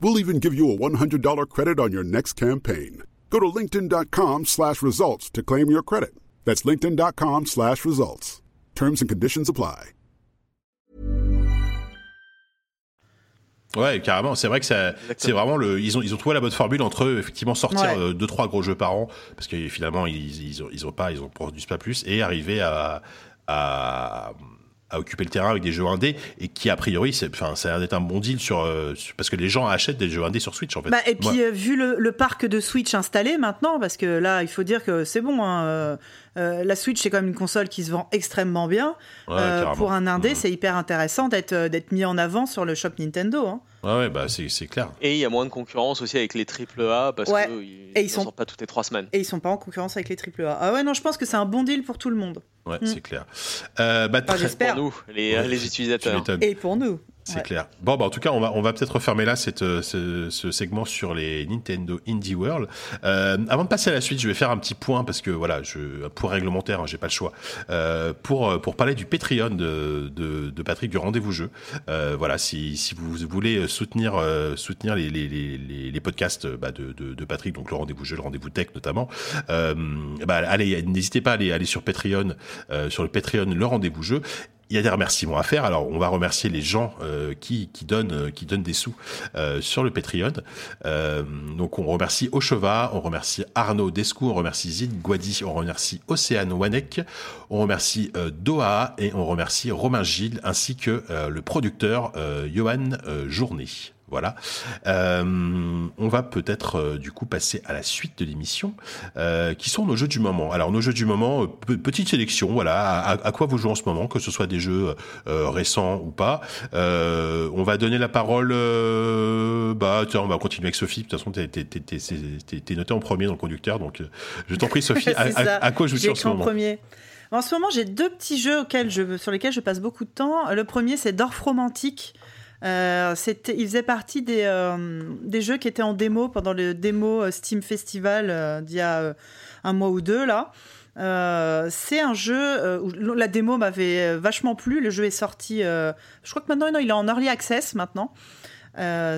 We'll even give you a $100 credit on your next campaign. Go to linkedin.com slash results to claim your credit. That's linkedin.com slash results. Terms and conditions apply. Ouais, carrément. C'est vrai que c'est vraiment le, ils ont, ils ont trouvé la bonne formule entre eux, effectivement, sortir ouais. deux, trois gros jeux par an, parce que finalement, ils, ils, ont, ils ont pas, ils ont produisent pas plus, et arriver à, à, à occuper le terrain avec des jeux indés et qui a priori c'est enfin ça a l'air d'être un bon deal sur, euh, parce que les gens achètent des jeux indés sur Switch en fait. Bah, et puis euh, vu le, le, parc de Switch installé maintenant parce que là il faut dire que c'est bon hein, euh, la Switch c'est quand même une console qui se vend extrêmement bien Ouais, pour un indé Mhm. c'est hyper intéressant d'être d'être mis en avant sur le shop Nintendo hein. Ouais, ouais, bah c'est c'est clair. Et il y a moins de concurrence aussi avec les AAA parce Ouais. que ils, Et ils sont- sortent pas toutes les trois semaines. et ils sont pas en concurrence avec les AAA ah ouais non je pense que c'est un bon deal pour tout le monde Ouais, Mm. c'est clair. Euh, bah, Enfin, très- j'espère. Pour nous, les, Ouais. les tu utilisateurs. et pour nous C'est Ouais. clair. Bon, bah, en tout cas, on va, on va peut-être refermer là cette, euh, ce, ce segment sur les Nintendo Indie World. Euh, avant de passer à la suite, je vais faire un petit point parce que voilà, je, un point réglementaire, hein, j'ai pas le choix. Euh, pour euh, pour parler du Patreon de, de, de Patrick du rendez-vous jeu. Euh, voilà, si, si vous voulez soutenir euh, soutenir les, les, les, les, podcasts bah, de, de, de Patrick, donc le rendez-vous jeu, le rendez-vous tech notamment. Euh, bah, allez, n'hésitez pas à aller, aller sur Patreon, euh, sur le Patreon, le rendez-vous jeu. Il y a des remerciements à faire. Alors, on va remercier les gens euh, qui, donnent euh, qui donnent des sous euh, sur le Patreon. Euh, donc, on remercie Ocheva, on remercie Arnaud Descou, on remercie Zid Guadi, on remercie Océane Wanek, on remercie Doha et on remercie Romain Gilles ainsi que le producteur Johan Journée. Voilà. Euh, on va peut-être euh, du coup passer à la suite de l'émission, euh, qui sont nos jeux du moment. Alors nos jeux du moment, pe- petite sélection. Voilà, à, à quoi vous jouez en ce moment, que ce soit des jeux récents ou pas. On va donner la parole. bah tiens, on va continuer avec Sophie. De toute façon, t'es, t'es, t'es, t'es, t'es- t'es noté en premier dans le conducteur, donc je t'en prie, Sophie. à, à- à quoi joues-tu J'ai en ce moment? premier. En ce moment, j'ai deux petits jeux auxquels je, sur lesquels je passe beaucoup de temps. Le premier, c'est Dorf Romantique. Euh, il faisait partie des, euh, des jeux qui étaient en démo pendant le démo euh, Steam Festival d'il y a un mois ou deux là. C'est un jeu où la démo m'avait vachement plu. Le jeu est sorti, je crois que maintenant il est en early access maintenant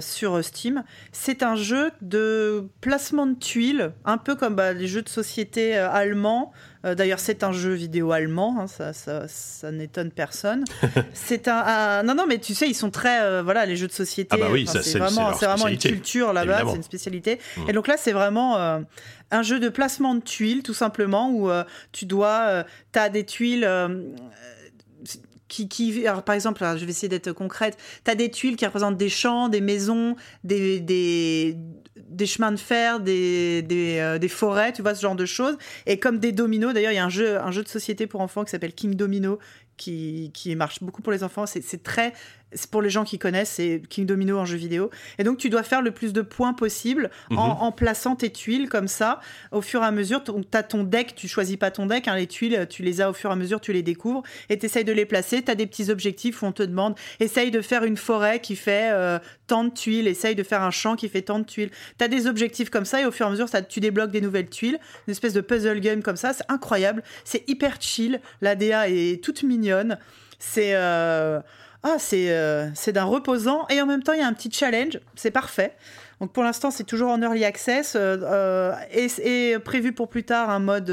sur Steam. C'est un jeu de placement de tuiles, un peu comme bah, les jeux de société allemands. Euh, D'ailleurs, c'est un jeu vidéo allemand, hein, ça, ça, ça n'étonne personne. c'est un, un- non, non, mais tu sais, ils sont très, euh, voilà, les jeux de société. Ah bah oui, enfin, c'est vraiment, une culture là-bas, c'est une spécialité. Mm. Et donc là, c'est vraiment euh, un jeu de placement de tuiles, tout simplement, où tu dois, tu as des tuiles. qui, qui alors, par exemple, alors, je vais essayer d'être concrète. Tu as des tuiles qui représentent des champs, des maisons, des, des, des chemins de fer, des, des, euh, des forêts, tu vois, ce genre de choses. Et comme des dominos, d'ailleurs, il y a un jeu, un jeu de société pour enfants qui s'appelle King Domino, qui, qui marche beaucoup pour les enfants. C'est très. C'est pour les gens qui connaissent, c'est King Domino en jeu vidéo. Et donc, tu dois faire le plus de points possible en, Mhm. en plaçant tes tuiles comme ça. Au fur et à mesure, tu as ton deck, tu choisis pas ton deck, hein, les tuiles, tu les as au fur et à mesure, tu les découvres et tu essayes de les placer. Tu as des petits objectifs où on te demande essaye de faire une forêt qui fait euh, tant de tuiles, essaye de faire un champ qui fait tant de tuiles. Tu as des objectifs comme ça et au fur et à mesure, ça, tu débloques des nouvelles tuiles, une espèce de puzzle game comme ça. C'est incroyable, c'est hyper chill. La DA est toute mignonne. C'est. euh, Ah, c'est euh, c'est d'un reposant et en même temps il y a un petit challenge, c'est parfait. Donc pour l'instant, c'est toujours en early access et, prévu pour plus tard un mode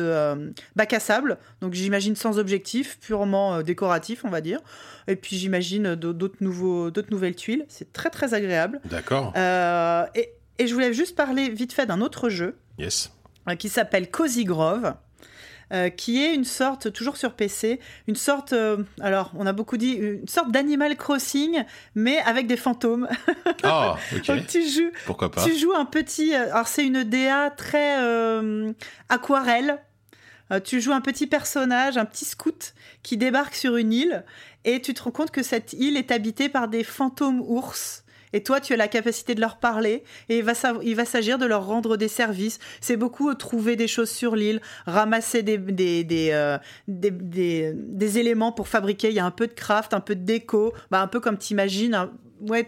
bac à sable. Donc j'imagine sans objectif, purement décoratif, on va dire. Et puis j'imagine d'autres nouveaux, d'autres nouvelles tuiles. C'est très très agréable. D'accord. et, et je voulais juste parler vite fait d'un autre jeu. Yes. Qui s'appelle Cozy Grove. Euh, qui est une sorte, toujours sur PC, une sorte, euh, alors on a beaucoup dit, une sorte d'Animal Crossing, mais avec des fantômes. Ah, ok. tu joues, Pourquoi pas Tu joues un petit, euh, alors c'est une DA très aquarelle. tu joues un petit personnage, un petit scout qui débarque sur une île et tu te rends compte que cette île est habitée par des fantômes ours et toi, tu as la capacité de leur parler et il va, s'agir de leur rendre des services. C'est beaucoup euh, trouver des choses sur l'île, ramasser euh, des, éléments pour fabriquer. Il y a un peu de craft, un peu de déco, bah, un peu comme tu imagines, un, ouais,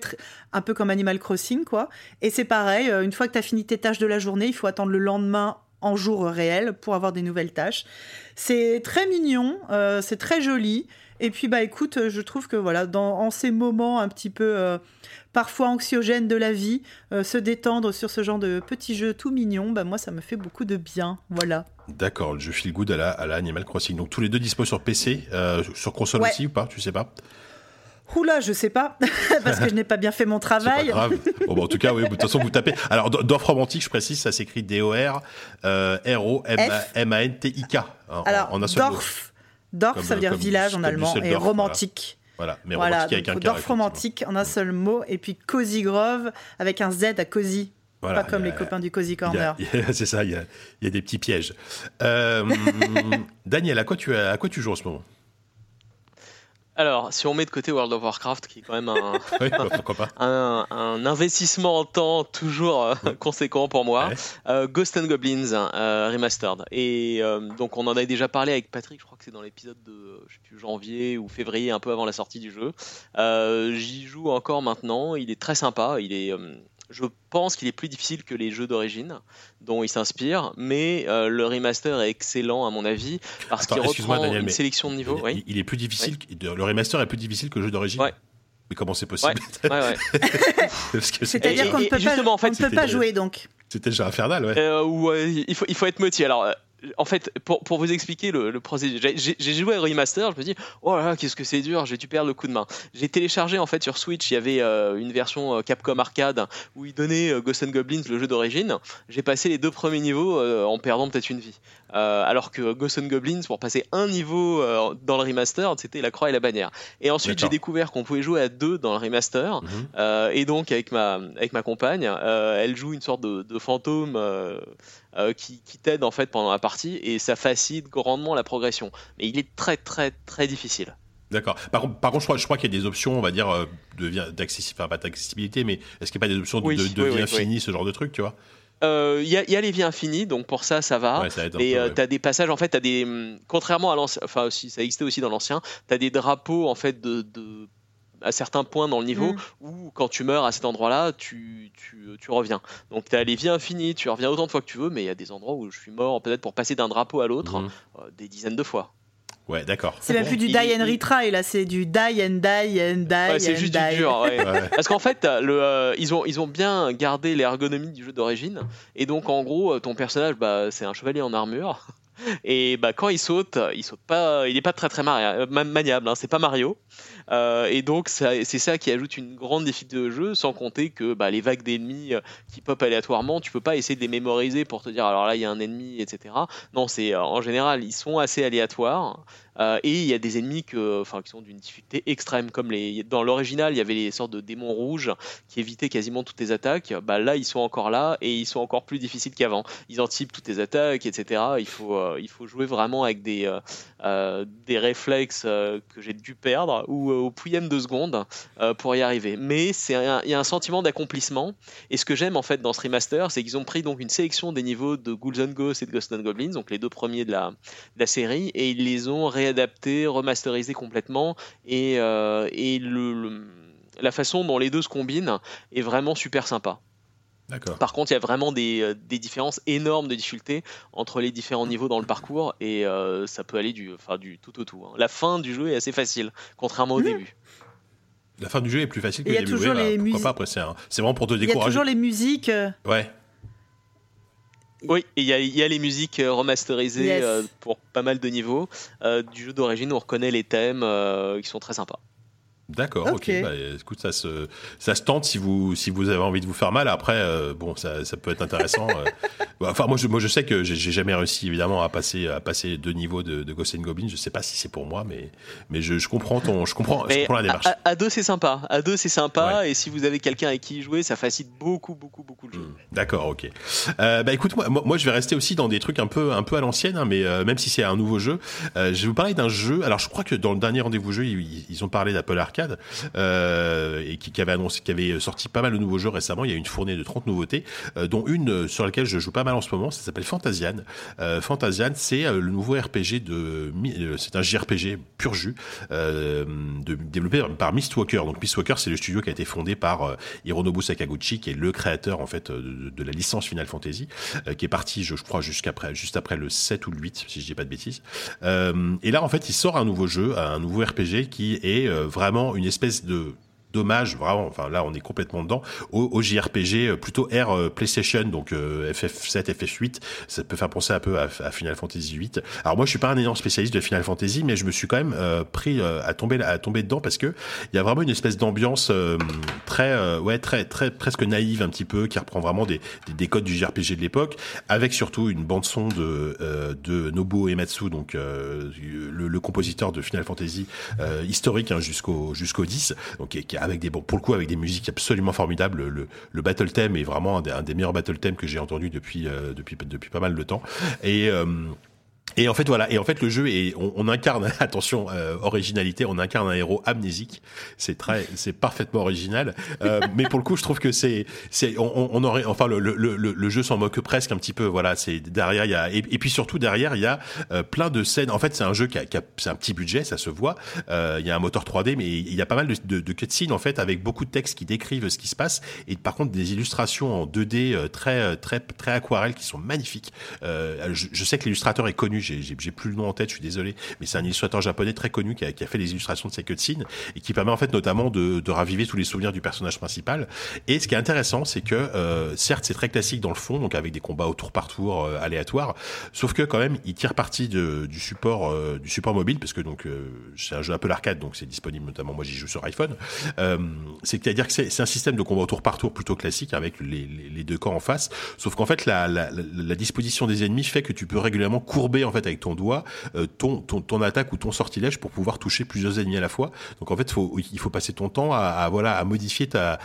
un peu comme Animal Crossing, quoi. Et c'est pareil, euh, une fois que tu as fini tes tâches de la journée, il faut attendre le lendemain en jour réel pour avoir des nouvelles tâches. C'est très mignon, c'est très joli. Et puis bah écoute, je trouve que voilà, dans en ces moments un petit peu parfois anxiogène de la vie, euh, se détendre sur ce genre de petits jeux tout mignons, bah moi ça me fait beaucoup de bien. Voilà. D'accord, le jeu feel good à la, à la Animal Crossing. Donc tous les deux dispo sur PC, euh, sur console aussi ou pas Tu sais pas? Oula, je sais pas, parce que je n'ai pas bien fait mon travail. Pas grave. Bon, bah, en tout cas, oui, de toute façon, vous tapez. Alors, Dorf Romantique, je précise, ça s'écrit D-O-R, euh, R-O-M-A-N-T-I-K. Alors, Dorf, Dorf, ça veut dire village en allemand, et romantique. Voilà, mais romantique avec un Dorf romantique en un seul mot, et puis Cozy Grove avec un Z à Cozy. pas comme les copains du Cozy Corner. C'est ça, il y, a, des petits pièges. Euh, Daniel, à quoi, tu, à quoi tu joues en ce moment? Alors, si on met de côté World of Warcraft, qui est quand même un, bah, un, investissement en temps toujours euh, conséquent pour moi, euh, Ghost and Goblins euh, Remastered. Et donc, on en avait déjà parlé avec Patrick, je crois que c'est dans l'épisode de je sais plus, janvier ou février, un peu avant la sortie du jeu. J'y joue encore maintenant, il est très sympa, il est je pense qu'il est plus difficile que les jeux d'origine dont il s'inspire, mais euh, le remaster est excellent à mon avis parce qu'il reprend une sélection de niveaux. Il, est plus difficile. Le remaster est plus difficile que le jeu d'origine. Mais comment c'est possible C'est-à-dire qu'on ne peut pas, en fait, peut pas jouer donc. C'était déjà infernal, ouais. Euh, il, faut, il faut être motivé. Alors, euh, en fait, pour, pour, vous expliquer le, le procédé, j'ai joué à Remaster, je me dis, oh là là, qu'est-ce que c'est dur, j'ai dû perdre le coup de main. J'ai téléchargé en fait sur Switch, il y avait euh, une version euh, Capcom Arcade où il donnait euh, Ghost and Goblins, le jeu d'origine. J'ai passé les deux premiers niveaux en perdant peut-être une vie. Alors que Ghost and Goblins, pour passer un niveau dans le remaster, c'était la croix et la bannière. Et ensuite, j'ai découvert qu'on pouvait jouer à deux dans le remaster. Mhm. et donc, avec ma, avec ma compagne, elle joue une sorte de, de fantôme euh, qui, t'aide en fait pendant la partie et ça facilite grandement la progression. Mais il est très très très difficile. D'accord. Par, contre, je crois, je crois qu'il y a des options, on va dire, euh, d'accessibilité, enfin pas d'accessibilité, mais est-ce qu'il n'y a pas des options de, vie infinie, ce genre de truc, tu vois? Il euh, y, a les vies infinies, donc pour ça, ça va. et tu as des passages, en fait, as des, contrairement à l'ancien, enfin, aussi, ça existait aussi dans l'ancien, tu as des drapeaux, en fait, de, de à certains points dans le niveau mm. où quand tu meurs à cet endroit-là, tu, tu, tu, reviens. Donc tu as les vies infinies, tu reviens autant de fois que tu veux, mais il y a des endroits où je suis mort peut-être pour passer d'un drapeau à l'autre mm. euh, des dizaines de fois. Ouais, d'accord. C'est même plus du die and retry, là, c'est du die and die and die. Ouais, c'est juste du dur, ouais. Parce qu'en fait, le, euh, ils, ont, ils ont bien gardé l'ergonomie du jeu d'origine. Et donc, en gros, ton personnage, bah, c'est un chevalier en armure. Et bah, quand il saute, il saute pas, il n'est pas très très maniable, hein, c'est pas Mario. Euh, et donc c'est ça qui ajoute une grande difficulté de jeu, sans compter que bah, les vagues d'ennemis euh, qui pop aléatoirement, tu peux pas essayer de les mémoriser pour te dire alors là il y a un ennemi, etc. Non, c'est euh, en général ils sont assez aléatoires. Et il y a des ennemis qui sont d'une difficulté extrême, comme dans l'original, il y avait les sortes de démons rouges qui évitaient quasiment toutes les attaques. Bah, là, ils sont encore là et ils sont encore plus difficiles qu'avant. Ils anticipent toutes les attaques, etc. Il faut, il faut jouer vraiment avec des, des réflexes que j'ai dû perdre ou au pouillème de secondes euh, pour y arriver. Mais il y a un sentiment d'accomplissement. Et ce que j'aime en fait dans ce remaster, c'est qu'ils ont pris donc une sélection des niveaux de Ghouls and Ghosts et de Ghosts and Goblins, donc les deux premiers de la, série, et ils les ont réadaptés, remasterisés complètement. Et, euh, et le, la façon dont les deux se combinent est vraiment super sympa. Par contre, il y a vraiment des, euh, des, différences énormes de difficulté entre les différents niveaux dans le parcours et ça peut aller du, enfin, du tout au tout. Hein. La fin du jeu est assez facile, contrairement au mmh. début. La fin du jeu est plus facile que Il y a le début. toujours les bah, pourquoi musiques. pas après c'est un- c'est vraiment pour te Il y a décourager. toujours les musiques. euh, Ouais. Oui, et il y, a- il y a les musiques euh, remasterisées Yes. euh, pour pas mal de niveaux. Euh, du jeu d'origine, on reconnaît les thèmes qui sont très sympas. D'accord, ok. Ok. Bah, écoute, ça se, ça se tente si vous, si vous avez envie de vous faire mal. Après, euh, bon, ça, ça peut être intéressant. euh. Bah, Enfin, moi, je, moi, je sais que j'ai jamais réussi, évidemment, à passer, à passer deux niveaux de, de Ghost and Goblin. Je sais pas si c'est pour moi, mais, mais je, je comprends ton, je comprends, je comprends la démarche. à- à deux, c'est sympa. À deux, c'est sympa. Et si vous avez quelqu'un avec qui y jouer, ça facilite beaucoup, beaucoup, beaucoup le jeu. Hmm, D'accord, ok. Euh, bah écoute, moi, moi, moi, je vais rester aussi dans des trucs un peu, un peu à l'ancienne, hein, mais euh, même si c'est un nouveau jeu, euh, je vais vous parler d'un jeu. Alors, je crois que dans le dernier rendez-vous jeu, ils, ils ont parlé d'Apple Arcade euh, et qui, avait annoncé, qui avait sorti pas mal de nouveaux jeux récemment. Il y a une fournée de 30 nouveautés, euh, dont une euh, sur laquelle je joue pas mal en ce moment. Ça s'appelle Fantasian. Fantasian, c'est le nouveau RPG de, c'est un JRPG pur jus développé par Mistwalker. Donc Mistwalker, c'est le studio qui a été fondé par Hironobu Sakaguchi, qui est le créateur en fait de, la licence Final Fantasy, qui est parti, je, crois, jusqu'après, juste après le 7 ou le 8, si je dis pas de bêtises. Et là, en fait, il sort un nouveau jeu, un nouveau RPG qui est euh, une espèce de dommage, vraiment, enfin là on est complètement dedans, au, JRPG euh, plutôt Air euh, PlayStation, donc euh, FF7, FF8, ça peut faire penser un peu à, Final Fantasy 8. Alors moi je suis pas un énorme spécialiste de Final Fantasy, mais je me suis quand même euh, pris euh, à tomber à tomber dedans parce que il y a vraiment une espèce d'ambiance euh, très euh, ouais très très presque naïve un petit peu qui reprend vraiment des, des, des codes du JRPG de l'époque, avec surtout une bande son de euh, de Nobuo Ematsu, donc euh, le, compositeur de Final Fantasy euh, historique hein, jusqu'au jusqu'au 10, donc qui, qui avec des pour le coup avec des musiques absolument formidables. Le, le battle theme est vraiment un des, meilleurs battle themes que j'ai entendu depuis euh, depuis depuis pas mal de temps et euh, et en fait voilà, et en fait le jeu est, on, on incarne, attention, euh, originalité, on incarne un héros amnésique. C'est très, c'est parfaitement original. Euh, mais pour le coup, je trouve que c'est, c'est, on, on aurait, enfin le, le, le, le jeu s'en moque presque un petit peu. Voilà, c'est derrière il y a, et, et puis surtout derrière il y a euh, plein de scènes. En fait, c'est un jeu qui a, qui a c'est un petit budget, ça se voit. Euh, il y a un moteur 3D, mais il y a pas mal de, de, de cutscenes en fait avec beaucoup de textes qui décrivent ce qui se passe et par contre des illustrations en 2D euh, très très très aquarelles qui sont magnifiques. Euh, je, je sais que l'illustrateur est connu j'ai plus le nom en tête, je suis désolé, mais c'est un illustrateur japonais très connu qui a, fait les illustrations de ces cutscenes et qui permet en fait notamment de, raviver tous les souvenirs du personnage principal. Et ce qui est intéressant, c'est que euh, certes c'est très classique dans le fond, donc avec des combats au tour par tour euh, aléatoires, sauf que quand même il tire parti du support euh, du support mobile parce que donc euh, c'est un jeu Apple Arcade, donc c'est disponible notamment moi j'y joue sur iPhone. C'est-à-dire que c'est un système de combat au tour par tour plutôt classique avec les, deux camps en face, sauf qu'en fait la, la, disposition des ennemis fait que tu peux régulièrement courber en fait avec ton doigt euh, ton, attaque ou ton sortilège pour pouvoir toucher plusieurs ennemis à la fois. Donc en fait, il faut passer ton temps à, voilà à modifier ta,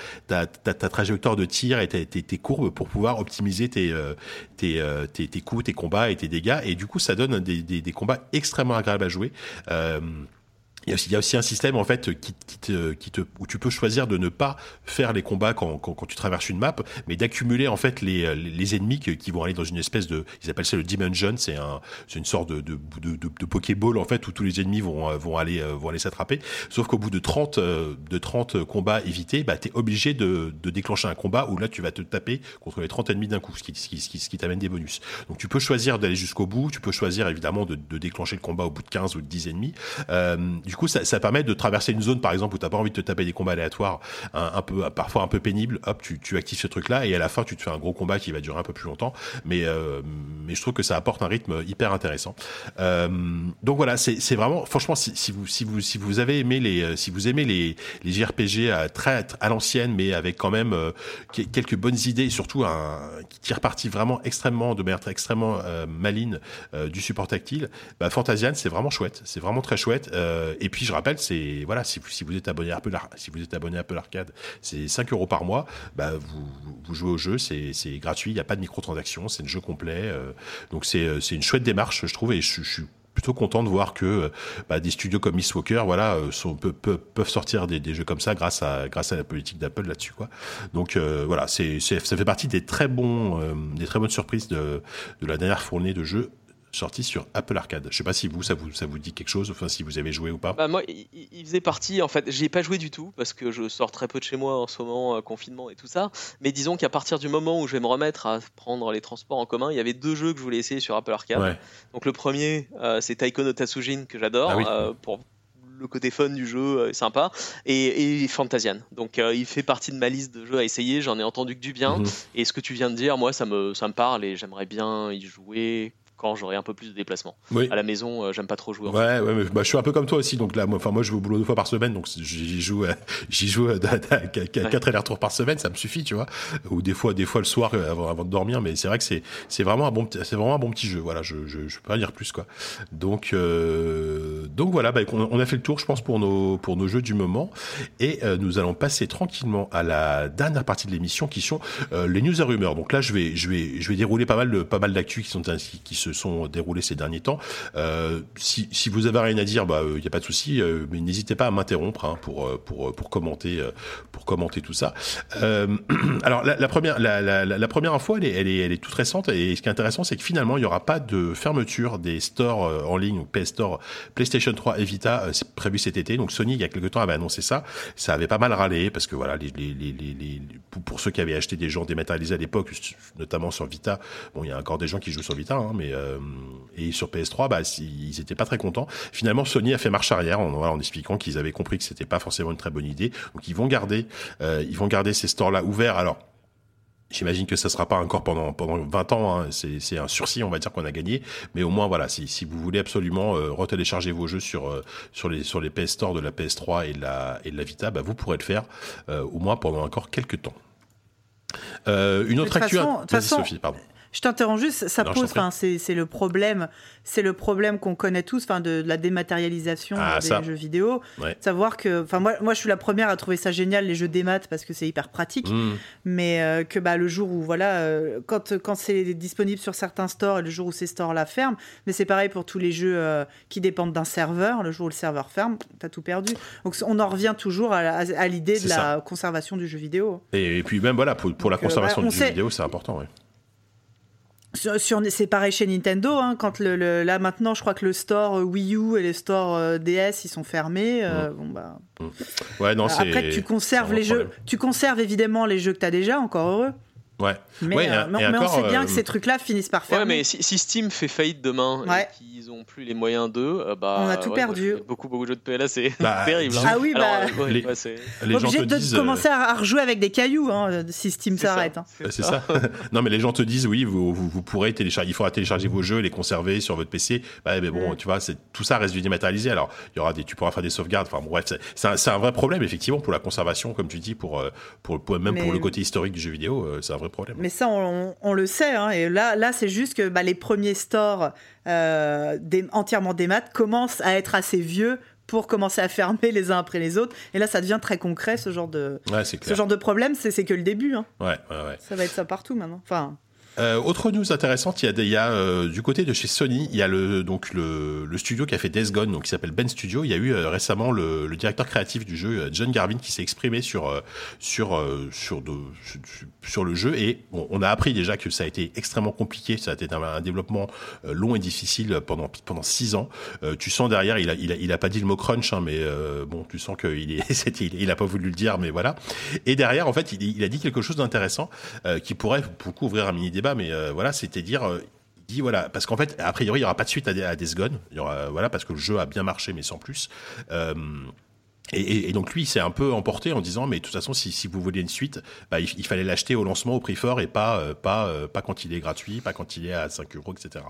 trajectoire de tir et tes, tes, courbes pour pouvoir optimiser tes, euh, tes, euh, tes, tes, coups, tes combats et tes dégâts. Et du coup, ça donne des, combats extrêmement agréables à jouer. Il y, a aussi, un système en fait qui, te, qui te, où tu peux choisir de ne pas faire les combats quand, quand, quand tu traverses une map, mais d'accumuler en fait les, les ennemis qui, vont aller dans une espèce de, ils appellent ça le dimension, c'est un, une sorte de, de, de, de, de pokéball en fait où tous les ennemis vont, vont aller, vont aller s'attraper. Sauf qu'au bout de 30, de 30 combats évités, bah t'es obligé de, de déclencher un combat où là tu vas te taper contre les 30 ennemis d'un coup, ce qui, qui, qui t'amène des bonus. Donc tu peux choisir d'aller jusqu'au bout, tu peux choisir évidemment de, de déclencher le combat au bout de 15 ou de 10 ennemis. Euh, du coup, ça, permet de traverser une zone, par exemple, où t'as pas envie de te taper des combats aléatoires, un, peu, parfois un peu pénibles. Hop, tu, actives ce truc-là et à la fin, tu te fais un gros combat qui va durer un peu plus longtemps. Mais, euh, mais je trouve que ça apporte un rythme hyper intéressant. Euh, donc voilà, c'est vraiment, franchement, si, vous, si vous, si vous avez aimé les, si vous aimez les, les JRPG à très à l'ancienne, mais avec quand même euh, quelques bonnes idées, et surtout un qui tire parti vraiment extrêmement de manière extrêmement euh, euh, du support tactile, bah, Fantasian, c'est vraiment chouette, c'est vraiment très chouette. Euh, et puis je rappelle, c'est voilà, si vous, êtes abonné à Apple, si vous êtes abonné à Apple Arcade, c'est 5 euros par mois. Bah, vous, vous jouez au jeu, c'est gratuit, il n'y a pas de microtransactions, c'est le jeu complet. Euh, donc c'est c'est une chouette démarche, je trouve, et je, suis plutôt content de voir que bah, des studios comme Miss Walker voilà peuvent, peuvent sortir des, des, jeux comme ça grâce à grâce à la politique d'Apple là-dessus quoi donc euh, voilà c'est ça fait partie des très bons euh, des très bonnes surprises de, de la dernière fournée de jeux sorti sur Apple Arcade. Je sais pas si vous ça vous ça vous dit quelque chose, enfin si vous avez joué ou pas. Bah moi, il, il faisait partie. En fait, j'y ai pas joué du tout parce que je sors très peu de chez moi en ce moment, euh, confinement et tout ça. Mais disons qu'à partir du moment où je vais me remettre à prendre les transports en commun, il y avait deux jeux que je voulais essayer sur Apple Arcade. Ouais. Donc le premier, euh, c'est Taiko no Tatsujin que j'adore Ah oui. euh, pour le côté fun du jeu est sympa. Et, et Fantasian. Donc il fait partie de ma liste de jeux à essayer. J'en ai entendu que du bien. Mhm. Et ce que tu viens de dire, moi, ça me, ça me parle et j'aimerais bien y jouer quand j'aurai un peu plus de déplacements. À la maison, euh, j'aime pas trop jouer. Ouais, ouais mais, bah, je suis un peu comme toi aussi. Donc là, moi, enfin, moi, je vais au boulot deux fois par semaine, donc j'y joue, euh, j'y joue euh, quatre allers-retours par semaine, ça me suffit, tu vois. Ou des fois, des fois le soir avant, avant de dormir, mais c'est vrai que c'est, c'est vraiment un bon, c'est vraiment un bon petit jeu. Voilà, je, je, je peux pas dire plus, quoi. Donc, donc voilà, bah, on, a fait le tour, je pense, pour nos, pour nos jeux du moment, et nous allons passer tranquillement à la dernière partie de l'émission, qui sont les news et rumeurs. Donc là, je vais, je vais, je vais dérouler pas mal de, pas mal d'actu qui sont ainsi, qui se sont déroulés ces derniers temps. Euh, si, si, vous avez rien à dire, bah il euh, n'y a pas de souci, euh, mais n'hésitez pas à m'interrompre hein, pour pour pour commenter pour commenter tout ça. alors la, première la, première info, elle est, elle est elle toute récente et ce qui est intéressant, c'est que finalement il n'y aura pas de fermeture des stores en ligne ou PS Store PlayStation 3 et Vita, prévu cet été. Donc Sony il y a quelques temps avait annoncé ça, ça avait pas mal râlé parce que voilà les, les, les pour, ceux qui avaient acheté des gens dématérialisés à l'époque, notamment sur Vita, bon il y a encore des gens qui jouent sur Vita, hein, mais et sur PS3, bah, ils étaient pas très contents. Finalement, Sony a fait marche arrière en, en expliquant qu'ils avaient compris que c'était pas forcément une très bonne idée. Donc ils vont garder, euh, ils vont garder ces stores-là ouverts. Alors J'imagine que ça sera pas encore pendant pendant 20 ans. Hein. C'est un sursis, on va dire qu'on a gagné. Mais au moins voilà, si, si vous voulez absolument euh, retélécharger vos jeux sur euh, sur les sur les PS Store de la PS3 et de la et de la Vita, bah, vous pourrez le faire euh, au moins pendant encore quelques temps. une autre actu. Sophie, pardon. Je t'interromps juste, ça pose, enfin, c'est le problème, c'est le problème qu'on connaît tous, enfin, de, la dématérialisation ah, des jeux vidéo. Savoir que, enfin, moi, moi, je suis la première à trouver ça génial les jeux démat parce que c'est hyper pratique, mmh. mais euh, que bah le jour où voilà, euh, quand quand c'est disponible sur certains stores et le jour où ces stores-là ferment, mais c'est pareil pour tous les jeux euh, qui dépendent d'un serveur. Le jour où le serveur ferme, t'as tout perdu. Donc on en revient toujours à, l'idée de la conservation du jeu vidéo. Et, puis même voilà pour, la conservation du jeu vidéo, c'est important. Ouais. Sur, c'est pareil chez Nintendo, hein, quand le, là maintenant, je crois que le store euh, Wii U et le store euh, DS ils sont fermés. Euh, mm. bon bah. Mm. Ouais, non, Après, tu conserves les jeux, tu conserves évidemment les jeux que tu as déjà, encore heureux. Ouais. Mais, euh, on sait bien que euh, ces trucs-là finissent par faire. Ouais, mais si, Steam fait faillite demain et qu'ils n'ont plus les moyens d'eux, euh, bah. On a tout perdu. beaucoup, beaucoup de jeux de PLA, c'est bah, terrible. Hein. Ah oui, bah. les, gens de commencer à rejouer avec des cailloux hein, si Steam s'arrête. Hein. C'est ça. non, mais les gens te disent, oui, vous, vous, pourrez télécharger, il faudra télécharger vos jeux, les conserver sur votre PC. Bah, mais bon, tu vois, tout ça reste du dématérialisé. Alors, il y aura des, tu pourras faire des sauvegardes. Enfin, bref, c'est un, un, vrai problème, effectivement, pour la conservation, comme tu dis, pour, pour, même pour le côté historique du jeu vidéo, c'est un vrai problème. Mais ça, on on, le sait. Hein, et là, là c'est juste que bah, les premiers stores euh, entièrement des maths commencent à être assez vieux pour commencer à fermer les uns après les autres. Et là, ça devient très concret, ce genre de, ce genre de problème. C'est que le début. Hein. Ouais, ouais, ouais. Ça va être ça partout maintenant. Enfin. Euh, autre news intéressante, il y a, il y a euh, du côté de chez Sony, il y a le donc le, le studio qui a fait Death Gone, donc qui s'appelle Ben Studio. Il y a eu euh, récemment le, le, directeur créatif du jeu, John Garvin, qui s'est exprimé sur sur sur, de, sur le jeu et bon, on a appris déjà que ça a été extrêmement compliqué, ça a été un, développement long et difficile pendant pendant six ans. tu sens derrière, il a il a, il a pas dit le mot crunch, hein, mais bon, tu sens qu'il est il, a pas voulu le dire, mais voilà. Et derrière, en fait, il, a dit quelque chose d'intéressant qui pourrait beaucoup ouvrir un mini mais euh, voilà, c'était dire euh, dit voilà parce qu'en fait a priori il y aura pas de suite à, à Death il y aura voilà parce que le jeu a bien marché mais sans plus. Euh, et, donc lui, il s'est un peu emporté en disant, mais de toute façon, si, si vous voulez une suite, bah, il, fallait l'acheter au lancement au prix fort et pas, pas, pas quand il est gratuit, pas quand il est à 5 euros, etc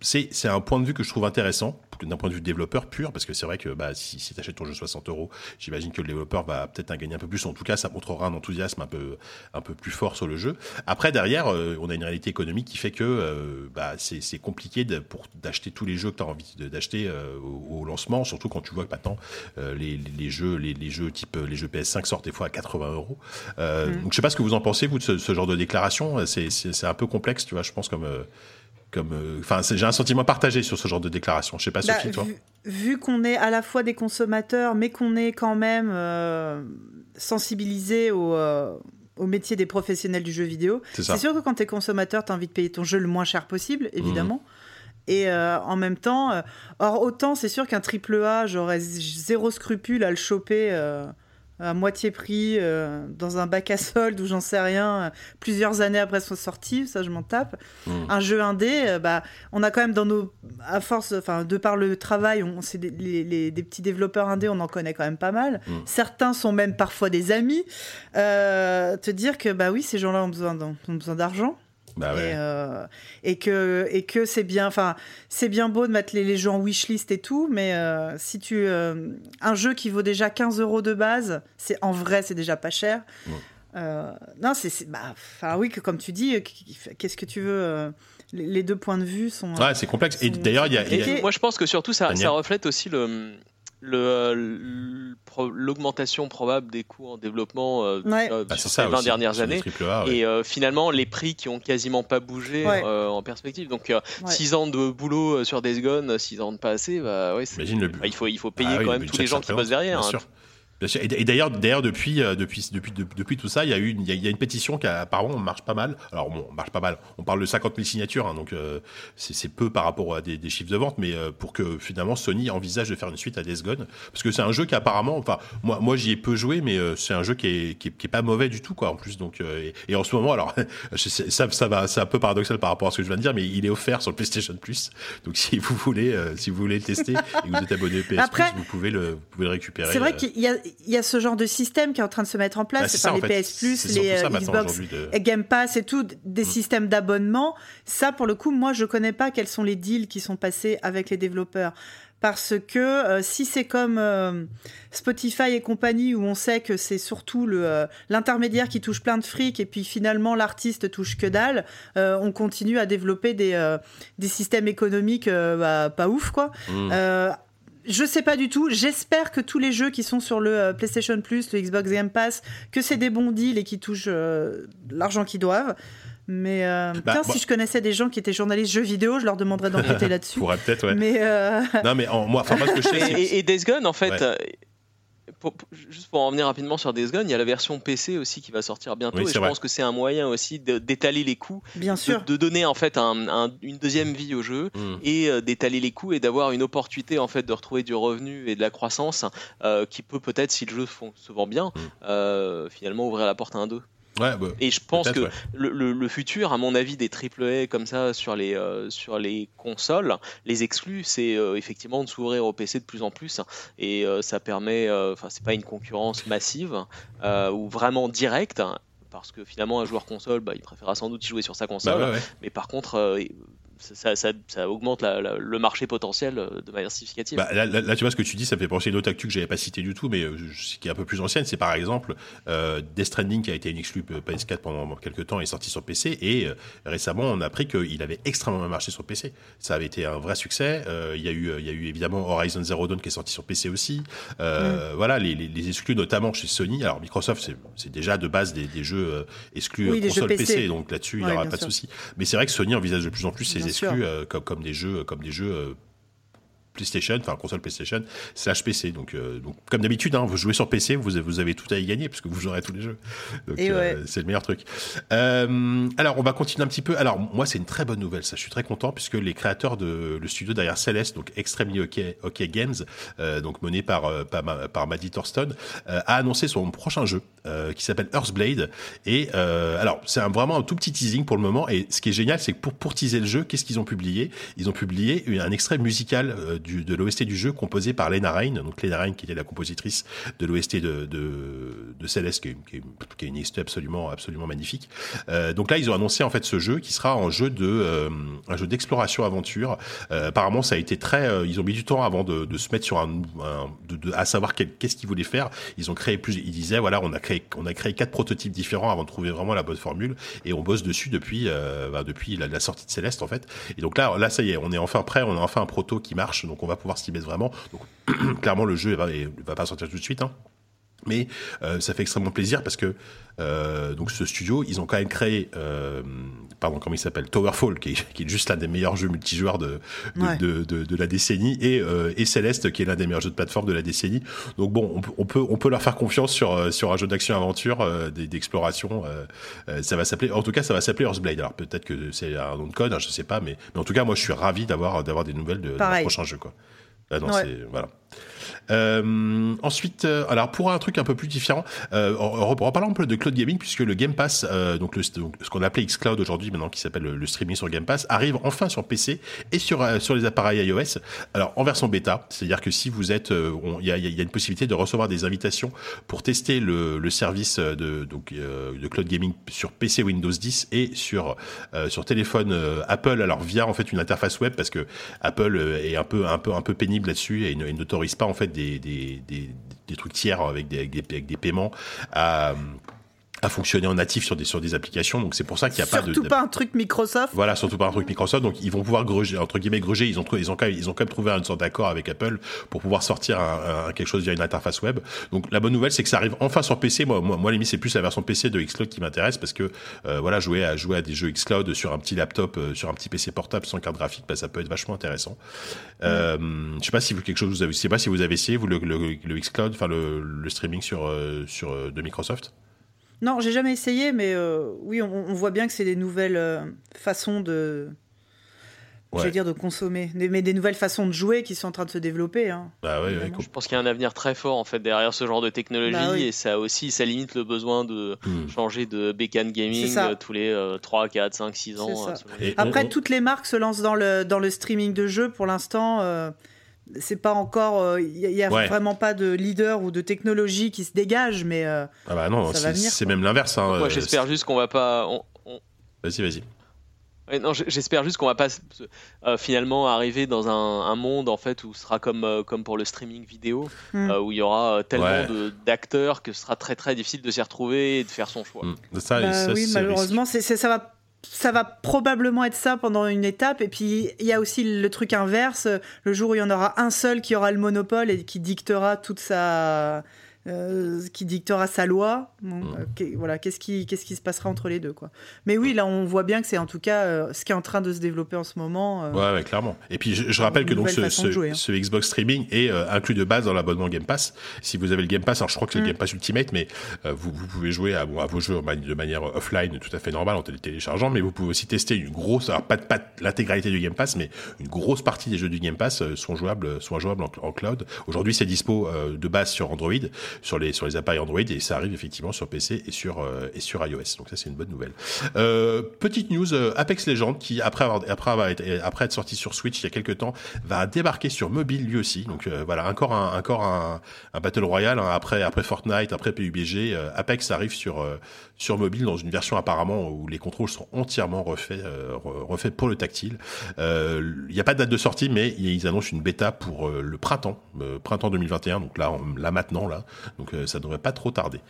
c'est un point de vue que je trouve intéressant d'un point de vue développeur pur parce que c'est vrai que bah, si, si tu achètes ton jeu 60 euros j'imagine que le développeur va peut-être en gagner un peu plus. En tout cas ça montrera un enthousiasme un peu un peu plus fort sur le jeu. Après derrière euh, on a une réalité économique qui fait que euh, bah, c'est compliqué pour d'acheter tous les jeux que tu as envie d'acheter euh, au, lancement. Surtout quand tu vois que maintenant les, les, jeux les, les, jeux type les jeux PS5 sortent des fois à 80 euros. Mmh. donc je sais pas ce que vous en pensez vous de ce, ce genre de déclaration. C'est un peu complexe tu vois. Je pense comme comme euh, enfin j'ai un sentiment partagé sur ce genre de déclaration je sais pas bah, Sophie toi vu, qu'on est à la fois des consommateurs mais qu'on est quand même euh, sensibilisé au euh, au métier des professionnels du jeu vidéo. C'est sûr que quand tu es consommateur, tu as envie de payer ton jeu le moins cher possible, évidemment. Mmh. Et en même temps, or autant c'est sûr qu'un triple A, j'aurais zéro scrupule à le choper à moitié prix euh, dans un bac à solde ou j'en sais rien, plusieurs années après son sortie, ça je m'en tape. Hmm. Un jeu indé, bah, on a quand même dans nos. À force, enfin, de par le travail, on, c'est des, les, des petits développeurs indés, on en connaît quand même pas mal. Hmm. Certains sont même parfois des amis. te dire que, bah oui, ces gens-là ont besoin d'argent. Bah et, euh, et, que et que c'est bien enfin c'est bien beau de mettre les, les, jeux en wishlist et tout mais euh, si tu euh, un jeu qui vaut déjà 15 euros de base c'est en vrai c'est déjà pas cher. Non c'est bah enfin oui que comme tu dis qu'est-ce que tu veux les deux points de vue sont ouais c'est complexe. Et d'ailleurs il y, a, moi je pense que surtout ça, ça reflète aussi le l'augmentation probable des coûts en développement euh, euh bah, sur ces 20 dernières années. Et euh, finalement, les prix qui ont quasiment pas bougé euh, en perspective. Donc, 6 ans de boulot sur Days Gone, 6 ans de pas assez, bah, ouais, bah, il, faut, il faut payer ah quand même tous les gens qui bossent derrière. Hein. Et d'ailleurs, d'ailleurs depuis, euh, depuis, depuis, depuis tout ça, il y a eu une, il y a, une pétition qui apparemment marche pas mal. Alors bon, marche pas mal. On parle de 50 000 signatures, hein, donc euh, c'est peu par rapport à des, des, chiffres de vente, mais euh, pour que finalement Sony envisage de faire une suite à Death Gone, parce que c'est un jeu qui apparemment, enfin moi, moi j'y ai peu joué, mais c'est un jeu qui est, qui est, qui, est, pas mauvais du tout quoi en plus. Donc et, en ce moment, alors ça, ça va, c'est un peu paradoxal par rapport à ce que je viens de dire, mais il est offert sur le PlayStation Plus. Donc si vous voulez, si vous voulez le tester et que vous êtes abonné au PS Plus, vous pouvez le, vous pouvez le récupérer. C'est vrai qu'il y a, il y a ce genre de système qui est en train de se mettre en place. Bah, c'est par les PS Plus, les euh, Xbox Game Pass et tout, des mm. systèmes d'abonnement. Ça, pour le coup, moi, je connais pas quels sont les deals qui sont passés avec les développeurs. Parce que euh, si c'est comme euh, Spotify et compagnie où on sait que c'est surtout le l'intermédiaire qui touche plein de fric et puis finalement l'artiste touche que dalle, on continue à développer des des systèmes économiques bah, pas ouf quoi. Mm. Je sais pas du tout. J'espère que tous les jeux qui sont sur le euh, PlayStation Plus, le Xbox Game Pass, que c'est des bons deals et qui touchent euh, l'argent qu'ils doivent. Mais euh, bah, si je connaissais des gens qui étaient journalistes jeux vidéo, je leur demanderais d'enquêter là-dessus. Pourrait peut-être, ouais. Mais non, mais moi, enfin, moi, ce que je sais, et, et, Days Gone, en fait, juste pour en revenir rapidement sur Days Gone, il y a la version PC aussi qui va sortir bientôt et je pense que c'est un moyen aussi d'étaler les coûts, Bien sûr. De, donner en fait une deuxième vie au jeu mm. et euh, d'étaler les coûts et d'avoir une opportunité en fait de retrouver du revenu et de la croissance euh, qui peut peut-être si le jeu se vend bien mm. euh, finalement ouvrir la porte à un 2. Bah, et je pense que le, futur, à mon avis, des AAA comme ça sur les, euh, sur les consoles, les exclus, c'est euh, effectivement de s'ouvrir au PC de plus en plus. Et euh, ça permet, enfin, c'est pas une concurrence massive ou vraiment directe. Parce que finalement, un joueur console, bah, il préférera sans doute y jouer sur sa console. Bah Mais par contre, ça, ça, ça, augmente le marché potentiel euh, de manière significative. Bah, là, tu vois ce que tu dis, ça fait penser à une autre actu que j'avais pas cité du tout, mais euh, qui est un peu plus ancienne. C'est par exemple euh, Death Stranding qui a été une exclu PS4 pendant quelques temps et sorti sur PC. Et récemment, on a appris qu'il avait extrêmement marché sur PC. Ça avait été un vrai succès. Il y a eu, il y a eu évidemment Horizon Zero Dawn qui est sorti sur PC aussi. Mm. Voilà, les, les, exclus notamment chez Sony. Alors Microsoft, c'est déjà de base des, des jeux exclus console PC. donc là-dessus, il n'y aura pas de souci. Mais c'est vrai que Sony envisage de plus en plus ces exclus euh, comme, comme, des jeux, comme des jeux euh, PlayStation, enfin console PlayStation slash PC. Donc, euh, donc comme d'habitude, hein, vous jouez sur PC, vous, vous avez tout à y gagner puisque vous jouerez tous les jeux. Donc euh, c'est le meilleur truc. Euh, alors on va continuer un petit peu. Alors moi c'est une très bonne nouvelle, ça je suis très content puisque les créateurs de le studio derrière Celeste, donc Extremely OK, Games, donc mené par par, par Maddie Thorston, a annoncé son prochain jeu qui s'appelle Earthblade. Et alors c'est vraiment un tout petit teasing pour le moment. Et ce qui est génial, c'est que pour pour teaser le jeu, qu'est-ce qu'ils ont publié? Ils ont publié un extrait musical de l'OST du jeu composé par Lena Rain, donc Lena Rain qui était la compositrice de l'OST de, de, de Celeste, qui est, qui, qui est, une OST absolument, absolument magnifique. Euh, donc là, ils ont annoncé en fait ce jeu qui sera un jeu de, euh, un jeu d'exploration aventure. Euh, apparemment, ça a été très, euh, ils ont mis du temps avant de, de se mettre sur un, un de, à savoir qu'est-ce qu'ils voulaient faire. Ils ont créé plus, ils disaient voilà, on a créé, on a créé quatre prototypes différents avant de trouver vraiment la bonne formule et on bosse dessus depuis, euh, bah, depuis la, sortie de Céleste en fait. Et donc là, là, ça y est, on est enfin prêt, on a enfin un proto qui marche. Donc on va pouvoir s'y mettre vraiment. Donc clairement, le jeu ne va, pas sortir tout de suite. Hein. Mais euh, ça fait extrêmement plaisir parce que euh, donc ce studio, ils ont quand même créé, euh, pardon, comment il s'appelle, Towerfall, qui est, qui est, juste l'un des meilleurs jeux multijoueurs de de, de, de, la décennie, et, et Celeste, qui est l'un des meilleurs jeux de plateforme de la décennie. Donc bon, on, peut on peut leur faire confiance sur sur un jeu d'action aventure, d'exploration. ça va s'appeler, en tout cas, ça va s'appeler Earthblade. Alors peut-être que c'est un nom de code, hein, je sais pas, mais mais en tout cas, moi, je suis ravi d'avoir d'avoir des nouvelles de, de prochain jeu, quoi. Ah non, voilà. Euh, ensuite, euh, alors pour un truc un peu plus différent, euh, reparlons un peu de cloud gaming puisque le Game Pass, euh, donc, ce qu'on appelait xCloud aujourd'hui, maintenant qui s'appelle le, streaming sur Game Pass, arrive enfin sur PC et sur sur les appareils iOS. Alors en version bêta, c'est-à-dire que si vous êtes, il y a, une possibilité de recevoir des invitations pour tester le, service de donc de cloud gaming sur PC Windows 10 et sur sur téléphone Apple. Alors via en fait une interface web parce que Apple est un peu un peu un peu pénible là-dessus et, et n'autorise pas en fait des, des, des, des trucs tiers avec des, avec des, avec des paiements à, à fonctionner en natif sur des sur des applications. Donc c'est pour ça qu'il n'y a pas de surtout pas un truc Microsoft. Voilà surtout pas un truc Microsoft. Donc ils vont pouvoir gruger entre guillemets gruger. Ils ont ils ont quand même, ils ont quand même trouvé une sorte d'accord avec Apple pour pouvoir sortir un, un, quelque chose via une interface web. Donc la bonne nouvelle c'est que ça arrive enfin sur PC moi moi, moi limite c'est plus la version PC de Xcloud qui m'intéresse parce que euh, voilà jouer à jouer à des jeux Xcloud sur un petit laptop euh, sur un petit PC portable sans carte graphique bah, ça peut être vachement intéressant. Euh, je sais pas si vous quelque chose vous avez je sais pas si vous avez essayé vous le, le, le Xcloud enfin le, le streaming sur euh, sur euh, de Microsoft non, j'ai jamais essayé, mais euh, oui, on, on, voit bien que c'est des nouvelles euh, façons de. Ouais. Je veux dire de consommer, mais des nouvelles façons de jouer qui sont en train de se développer. Hein, bah ouais, ouais, je pense qu'il y a un avenir très fort en fait derrière ce genre de technologie bah oui. et ça aussi ça limite le besoin de mmh. changer de bécane gaming euh, tous les euh, 3, 4, 5, 6 ans. Euh, Après, on... toutes les marques se lancent dans le, dans le streaming de jeux pour l'instant. C'est pas encore il euh, y a ouais. vraiment pas de leader ou de technologie qui se dégage mais euh, ah bah non c'est même l'inverse hein, moi j'espère juste qu'on va pas on, on... vas-y vas-y Ouais, non, j'espère juste qu'on va pas euh, finalement arriver dans un, un, monde en fait où ce sera comme euh, comme pour le streaming vidéo mm. euh, où il y aura tellement ouais. d'acteurs que ce sera très très difficile de s'y retrouver et de faire son choix. Mm. Ça, bah, ça, oui, malheureusement, c'est ça va ça va probablement être ça pendant une étape. Et puis, il y a aussi le truc inverse. Le jour où il y en aura un seul qui aura le monopole et qui dictera toute sa. Euh, qui dictera sa loi. Bon, mmh. euh, voilà, qu'est-ce qui, qu'est-ce qui se passera entre les deux, quoi. Mais oui, là, on voit bien que c'est en tout cas euh, ce qui est en train de se développer en ce moment. ouais, ouais, clairement. Et puis, je, je rappelle que donc ce, ce, jouer, hein. ce, Xbox Streaming est inclus de base dans l'abonnement Game Pass. Si vous avez le Game Pass, alors je crois que c'est mmh. le Game Pass Ultimate, mais vous, vous, pouvez jouer à, bon, à, vos jeux de manière offline, tout à fait normale, en téléchargeant, mais vous pouvez aussi tester une grosse, alors pas, pas l'intégralité du Game Pass, mais une grosse partie des jeux du Game Pass sont jouables, sont jouables en, en cloud. Aujourd'hui, c'est dispo de base sur Android, sur les, sur les appareils Android et ça arrive effectivement sur PC et sur euh, et sur iOS. Donc ça c'est une bonne nouvelle. Euh, petite news euh, Apex Legends qui après avoir après avoir été, après être sorti sur Switch il y a quelques temps va débarquer sur mobile lui aussi. Donc euh, voilà encore un encore un, un battle royale hein, après après Fortnite après PUBG euh, Apex arrive sur sur mobile dans une version apparemment où les contrôles sont entièrement refaits refaits pour le tactile. Il n'y a pas de date de sortie mais ils annoncent une bêta pour le printemps printemps 2021 donc là là maintenant là donc ça devrait pas trop tarder.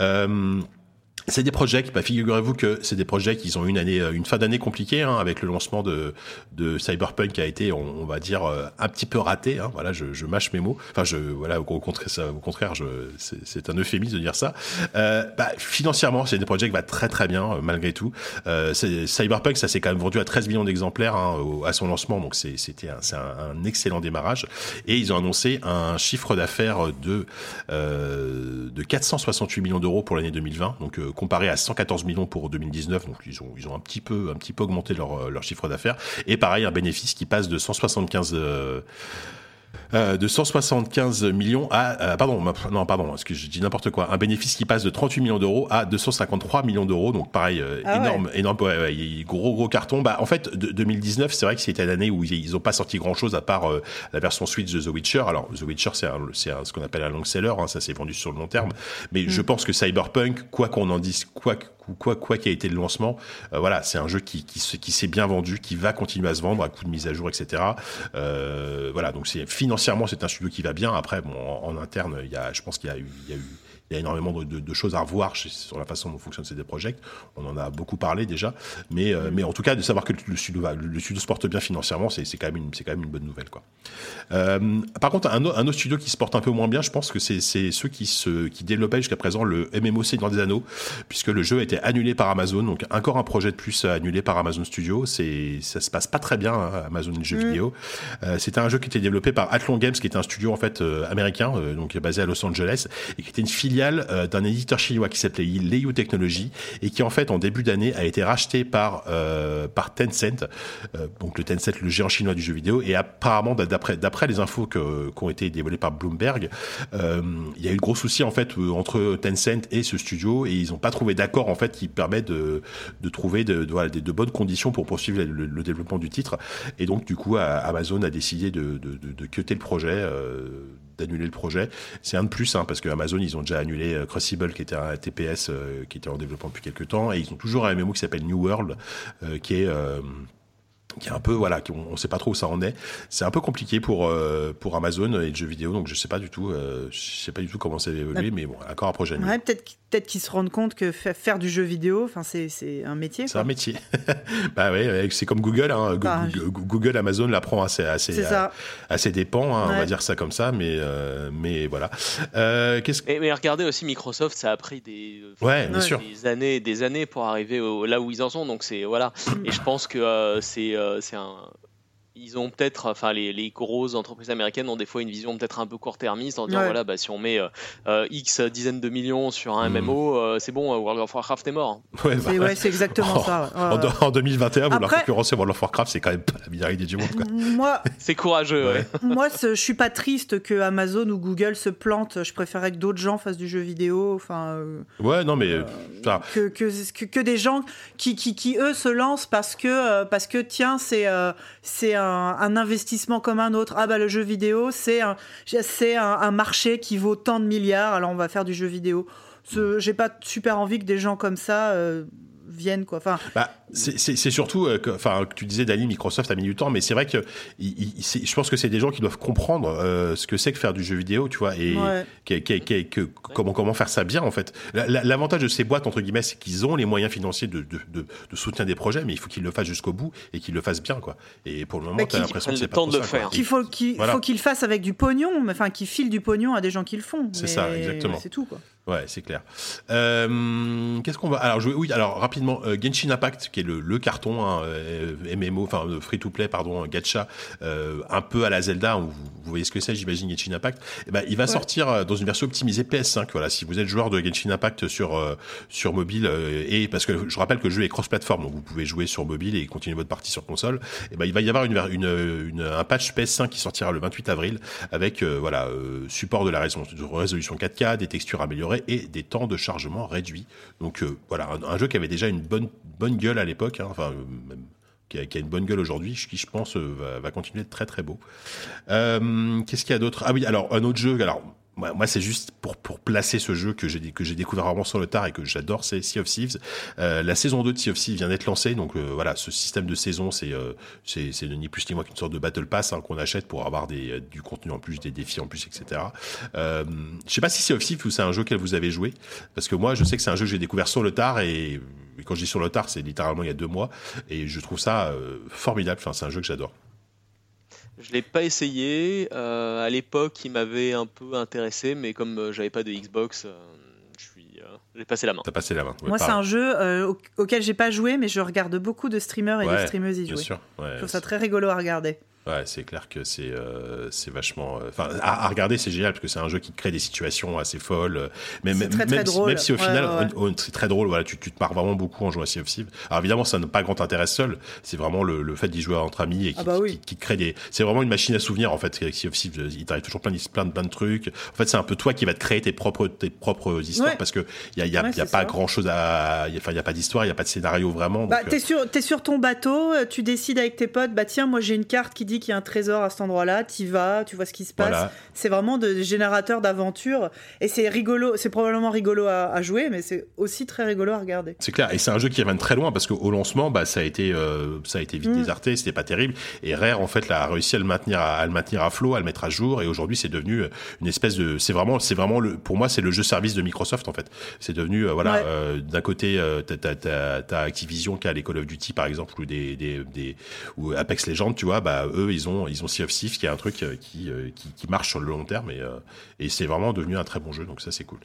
Euh, c'est des projets, bah, figurez-vous que c'est des projets qui ont une année, une fin d'année compliquée hein, avec le lancement de, de Cyberpunk qui a été, on, va dire, un petit peu raté. Hein, voilà, je, je, mâche mes mots. Enfin, je, voilà, au contraire, ça, au contraire, je, c'est, un euphémisme de dire ça. Euh, bah, financièrement, c'est des projets qui va très très bien malgré tout. Euh, Cyberpunk, ça s'est quand même vendu à 13 millions d'exemplaires hein, au, à son lancement, donc c'est, c'était un, c'est un, excellent démarrage. Et ils ont annoncé un chiffre d'affaires de euh, de 468 millions d'euros pour l'année 2020. Donc comparé à 114 millions pour 2019, donc ils ont ils ont un petit peu un petit peu augmenté leur leur chiffre d'affaires. Et pareil un bénéfice qui passe de 175 euh, de 175 millions à euh, pardon non pardon parce que je dis n'importe quoi. Un bénéfice qui passe de 38 millions d'euros à 253 millions d'euros. Donc pareil euh, ah énorme ouais. énorme ouais, ouais, gros gros carton. Bah en fait de, 2019 c'est vrai que c'était l'année où ils ont pas sorti grand chose à part euh, la version Switch de The Witcher. Alors The Witcher c'est c'est ce qu'on appelle un long seller hein, ça s'est vendu sur le long terme. Mais mm. je pense que Cyberpunk quoi qu'on en dise quoi quoi quoi qui a été le lancement euh, voilà c'est un jeu qui qui, s'est bien vendu qui va continuer à se vendre à coup de mise à jour etc voilà donc financièrement c'est un studio qui va bien. Après, bon, en, en interne, il y a, je pense qu'il y a eu, il y a eu il y a énormément de, de, de, choses à revoir sur la façon dont fonctionne CD Projekt. On en a beaucoup parlé déjà, mais euh, mais en tout cas de savoir que le studio va, le studio se porte bien financièrement, c'est quand même une quand même une bonne nouvelle quoi. Euh, par contre, un, un, autre studio qui se porte un peu moins bien, je pense que c'est ceux qui se qui développaient jusqu'à présent le MMO Seigneur des Anneaux, puisque le jeu a été annulé par Amazon, donc encore un projet de plus annulé par Amazon Studio. Ça se passe pas très bien hein, Amazon jeux mmh. vidéo. Euh, C'était un jeu qui était développé par Athlon Games, qui était un studio en fait américain, donc basé à Los Angeles, et qui était une filiale filiale d'un éditeur chinois qui s'appelait Leiyu Technology et qui en fait en début d'année a été racheté par par Tencent, donc le Tencent, le géant chinois du jeu vidéo. Et apparemment, d'après d'après les infos qui ont été dévoilées par Bloomberg, il y a eu de gros soucis en fait entre Tencent et ce studio et ils n'ont pas trouvé d'accord en fait qui permet de, trouver de, bonnes conditions pour poursuivre le, développement du titre. Et donc du coup, Amazon a décidé de, de, le projet. Euh, d'annuler le projet. C'est un de plus, hein, parce que Amazon, ils ont déjà annulé euh, Crucible, qui était un TPS euh, qui était en développement depuis quelques temps, et ils ont toujours un MMO qui s'appelle New World, qui est qui est un peu voilà, on, ne sait pas trop où ça en est. C'est un peu compliqué pour euh, pour Amazon et le jeu vidéo, donc je sais pas du tout, euh, je sais pas du tout comment ça va évoluer, mais bon, encore un projet. Ouais, peut-être peut-être qu'ils se rendent compte que faire du jeu vidéo, enfin c'est c'est un métier. C'est un métier. bah oui, c'est comme Google, hein. Bah, Google, Amazon l'apprend assez assez assez dépend, hein, on va dire ça comme ça, mais euh, mais voilà. Qu'est-ce mais regardez aussi Microsoft, ça a pris des ouais, des années des années pour arriver là où ils en sont, donc c'est voilà. et je pense que c'est euh, c'est un ils ont peut-être, enfin les, les, grosses entreprises américaines ont des fois une vision peut-être un peu court-termiste en disant voilà, bah, si on met euh, euh, X dizaines de millions sur un MMO, c'est bon, World of Warcraft est mort. Ouais, bah, c'est exactement ça. En, 2021, vouloir concurrencer World of Warcraft, c'est quand même pas la meilleure idée du monde. Moi, c'est courageux. Moi, je suis pas triste que Amazon ou Google se plantent. Je préférerais que d'autres gens fassent du jeu vidéo. Enfin. ouais, non, mais que, que, que, des gens qui, qui, qui, eux se lancent parce que, euh, parce que tiens, c'est euh, c'est un, un, investissement comme un autre. Ah bah le jeu vidéo, c'est un, marché qui vaut tant de milliards, alors on va faire du jeu vidéo. J'ai pas super envie que des gens comme ça euh, viennent quoi. Enfin, bah, c'est surtout, euh, que, enfin, tu disais Dani, Microsoft a mis du temps, mais c'est vrai que je pense que c'est des gens qui doivent comprendre euh, ce que c'est que faire du jeu vidéo, tu vois, et que, comment comment faire ça bien en fait. L'avantage de ces boîtes entre guillemets, c'est qu'ils ont les moyens financiers de, de, de, soutien des projets, mais il faut qu'ils le fassent jusqu'au bout et qu'ils le fassent bien quoi. Et pour le moment, tu as l'impression que c'est pas de faire. Il faut qu'il faut qu'ils le fassent avec du pognon, enfin qu'ils filent du pognon à des gens qui le font. C'est ça, exactement. C'est tout quoi. Ouais, c'est clair. Euh, Qu'est-ce qu'on va Alors, je, oui, alors rapidement, euh, Genshin Impact, qui est le, le carton hein, euh, MMO, enfin free to play, pardon, gacha, euh, un peu à la Zelda. Vous, vous voyez ce que c'est, j'imagine, Genshin Impact. Eh ben, il va sortir euh, dans une version optimisée PS5. Voilà, si vous êtes joueur de Genshin Impact sur euh, sur mobile et parce que je rappelle que le jeu est cross-platform, donc vous pouvez jouer sur mobile et continuer votre partie sur console. Eh ben, il va y avoir une, une, une un patch PS5 qui sortira le 28 avril avec voilà support de la résolution 4K, des textures améliorées et des temps de chargement réduits. Donc euh, voilà, un, jeu qui avait déjà une bonne, bonne gueule à l'époque, hein, enfin euh, même qui a, une bonne gueule aujourd'hui, qui je pense euh, va, va, continuer d'être très très beau. Qu'est-ce qu'il y a d'autre? Ah oui, alors un autre jeu, alors moi, c'est juste pour, pour placer ce jeu que j'ai que j'ai découvert vraiment sur le tard et que j'adore, c'est Sea of Thieves. Euh, la saison 2 de Sea of Thieves vient d'être lancée, donc euh, voilà, ce système de saison, c'est euh, c'est ni plus ni moins qu'une sorte de battle pass hein, qu'on achète pour avoir des, euh, du contenu en plus, des défis en plus, etc. Euh, je sais pas si Sea of Thieves c'est un jeu que vous avez joué, parce que moi, je sais que c'est un jeu que j'ai découvert sur le tard et, quand je dis sur le tard, c'est littéralement il y a deux mois et je trouve ça euh, formidable. Enfin, c'est un jeu que j'adore. Je l'ai pas essayé. Euh, à l'époque, il m'avait un peu intéressé, mais comme euh, j'avais pas de Xbox, euh, je suis, j'ai passé la main. T'as passé la main. Moi, c'est un jeu auquel j'ai pas joué, mais je regarde beaucoup de streamers et de streameuses y jouer. Bien sûr. je trouve ça très rigolo à regarder. Ouais, c'est clair que c'est euh, vachement. Euh, enfin, à, regarder, c'est génial parce que c'est un jeu qui crée des situations assez folles. Euh, mais même, très, même, drôle. même si au final, c'est très drôle. Voilà, tu, tu, te marres vraiment beaucoup en jouant à Sea of Thieves. Alors évidemment, ça n'a pas grand intérêt seul. C'est vraiment le, le fait d'y jouer entre amis et qui, ah bah qui, qui, crée des. C'est vraiment une machine à souvenirs en fait. Sea of Thieves, il t'arrive toujours plein de, plein de plein de trucs. En fait, c'est un peu toi qui va te créer tes propres tes propres histoires parce que il y a, y a, y a pas grand chose à. Enfin, il y a pas d'histoire, il y a pas de scénario vraiment. Bah, t'es sur es sur ton bateau, tu décides avec tes potes. Bah tiens, moi j'ai une carte qui dit qu'il y a un trésor à endroit-là, tu vas, tu vois ce qui se passe. C'est vraiment de générateur d'aventure et c'est rigolo, c'est probablement rigolo à, jouer, mais c'est aussi très rigolo à regarder. C'est clair, et c'est un jeu qui ramène très loin parce qu'au lancement, bah, ça a été, euh, ça a été vite mm. déserté, c'était pas terrible. Et Rare en fait a réussi à le maintenir, à, le maintenir à flot, à le mettre à jour, et aujourd'hui c'est devenu euh, une espèce de, c'est vraiment, c'est vraiment le, pour moi c'est le jeu service de Microsoft en fait. C'est devenu, euh, voilà, d'un côté t'as, Activision qui a les Call of Duty par exemple ou des, des, des ou Apex Legends, tu vois, bah eux ils ont, ils ont Sea of Thieves, qui est un truc qui, qui, qui marche sur le long terme, et, et c'est vraiment devenu un très bon jeu, donc ça c'est cool.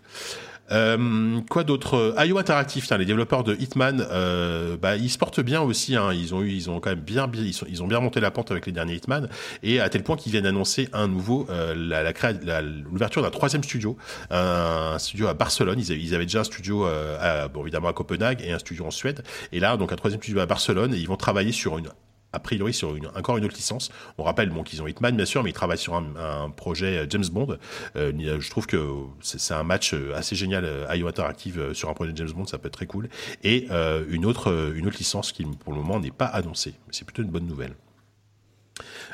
Euh, quoi d'autre? IO Interactive, les développeurs de Hitman, euh, bah, ils se portent bien aussi. Hein. Ils ont ils ont quand même bien, ils, ont bien monté la pente avec les derniers Hitman, et à tel point qu'ils viennent annoncer un nouveau, euh, la, la l'ouverture d'un troisième studio, un, studio à Barcelone. Ils avaient, déjà un studio, euh, évidemment à Copenhague et un studio en Suède, et là donc un troisième studio à Barcelone. Et ils vont travailler sur une a priori sur encore une autre licence. On rappelle bon, qu'ils ont Hitman bien sûr, mais ils travaillent sur un, projet euh, James Bond. Euh, je trouve que c'est un match euh, assez génial IO Interactive sur un projet James Bond, ça peut être très cool. Et une autre une autre licence qui pour le moment n'est pas annoncée. C'est plutôt une bonne nouvelle.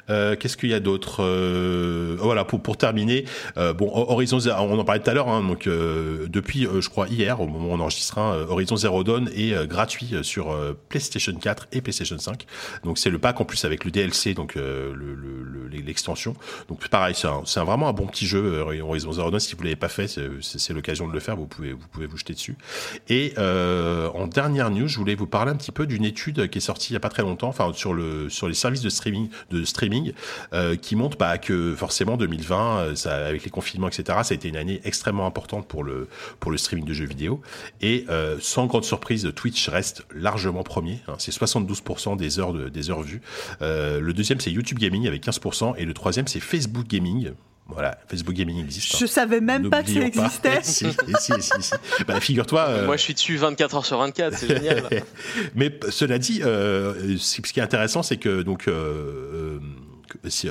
Euh, qu'est-ce qu'il y a d'autre euh, Voilà, pour, pour terminer, euh, bon, Horizon, on en parlait tout à l'heure, hein, donc depuis, je crois hier, au moment où on enregistrera, Horizon Zero Dawn est gratuit sur PlayStation 4 et PlayStation 5. Donc c'est le pack en plus avec le DLC, donc l'extension. Le, donc pareil, c'est vraiment un bon petit jeu Horizon Zero Dawn. Si vous l'avez pas fait, c'est l'occasion de le faire. Vous pouvez vous pouvez vous jeter dessus. Et en dernière news, je voulais vous parler un petit peu d'une étude qui est sortie il y a pas très longtemps, enfin sur le sur les services de streaming de streaming euh, qui montre bah, que forcément 2020, euh, avec les confinements, etc., ça a été une année extrêmement importante pour le, pour le streaming de jeux vidéo. Et euh, sans grande surprise, Twitch reste largement premier. Hein, c'est 72% des heures, de, des heures vues. le deuxième, c'est YouTube Gaming avec 15%. Et le troisième, c'est Facebook Gaming voilà, Facebook Gaming existe. Je savie même pas que ça existait. si, si, si, bah, figure-toi. Moi, je suis dessus 24 heures sur 24, c'est génial. Mais cela dit, euh, ce qui est intéressant, c'est que donc euh, euh,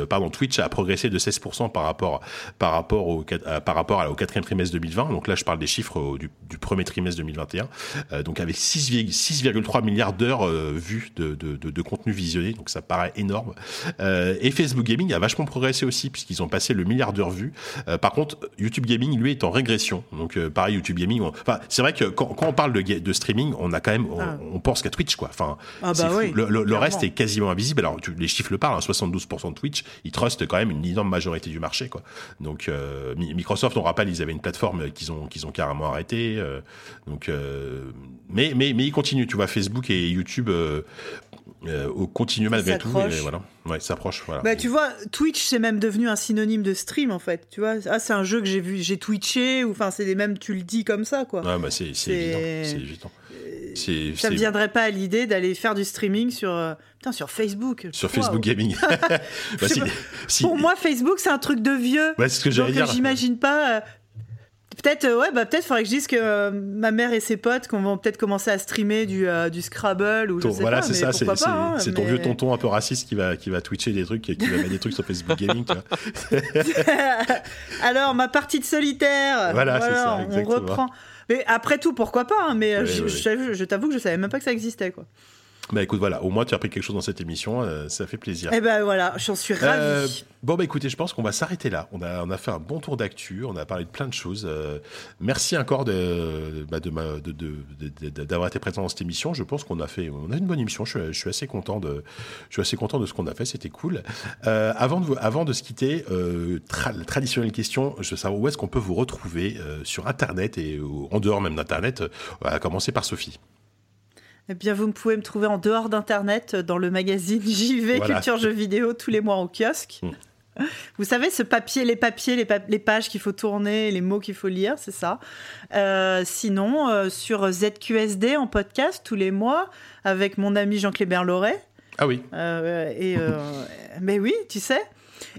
pardon, Twitch a progressé de 16% par rapport, par rapport au, euh, par rapport au quatrième trimestre 2020. Donc là, je parle des chiffres du, du premier trimestre 2021. Euh, donc avec 6,3 milliards d'heures euh, vues de, de, de, de, contenu visionné. Donc ça paraît énorme. Euh, et Facebook Gaming a vachement progressé aussi puisqu'ils ont passé le milliard d'heures vues. par contre, YouTube Gaming, lui, est en régression. Donc pareil, YouTube Gaming. enfin, c'est vrai que quand, quand, on parle de, de streaming, on a quand même, on, ah. on pense qu'à Twitch, quoi. Enfin, ah bah oui, le, le, reste est quasiment invisible. Alors, tu, les chiffres le parlent. Hein, 72% Twitch, ils trustent quand même une énorme majorité du marché, quoi. Donc euh, Microsoft, on rappelle, ils avaient une plateforme qu'ils ont qu'ils ont carrément arrêté. Euh, donc, euh, mais mais mais ils continuent, tu vois, Facebook et YouTube euh, continuent malgré tout. Et voilà, ouais, s'approche. Voilà. Bah, tu vois, Twitch c'est même devenu un synonyme de stream en fait. Tu vois, ah c'est un jeu que j'ai vu, j'ai twitché ou enfin c'est les mêmes, tu le dis comme ça quoi. Ouais, bah c'est évident, c'est évident ça ne viendrait pas à l'idée d'aller faire du streaming sur, euh, putain, sur Facebook. Sur Facebook Gaming. bah, Pour moi, Facebook, c'est un truc de vieux. Ouais, c'est ce que j'allais dire. J'imagine pas. Euh, peut-être, euh, ouais, bah peut-être faudrait que je dise que ma mère et ses potes qu'on vont peut-être commencer à streamer du, du Scrabble ou je sais voilà, c'est ça, c'est hein, ton vieux tonton un peu raciste qui va qui va twitcher des trucs, qui va mettre des trucs sur Facebook Gaming. Alors ma partie de solitaire. Voilà, c'est ça. On reprend. Mais après tout, pourquoi pas hein, Mais je, je t'avoue que je savais même pas que ça existait, quoi. Bah écoute, voilà, au moins tu as appris quelque chose dans cette émission, euh, ça fait plaisir. Eh ben voilà, j'en suis ravi. Euh, bon bah écoutez, je pense qu'on va s'arrêter là. On a, on a fait un bon tour d'actu, on a parlé de plein de choses. Euh, merci encore de, bah, de, de, d'avoir été présent dans cette émission. Je pense qu'on a fait, on a une bonne émission. Je, je, suis assez content de, je suis assez content de ce qu'on a fait. C'était cool. avant de, avant de se quitter, tra traditionnelle question, je veux savoir où est-ce qu'on peut vous retrouver sur Internet et en dehors même d'Internet. à commencer par Sophie. Eh bien, vous pouvez me trouver en dehors d'Internet dans le magazine JV Culture Jeux Vidéo tous les mois au kiosque. Hmm. Vous savez, ce papier, les papiers, les, pages qu'il faut tourner, les mots qu'il faut lire, c'est ça. Euh, sinon, euh, sur ZQSD en podcast tous les mois avec mon ami Jean-Clébert Loret. Ah oui. Euh, et, mais oui, tu sais.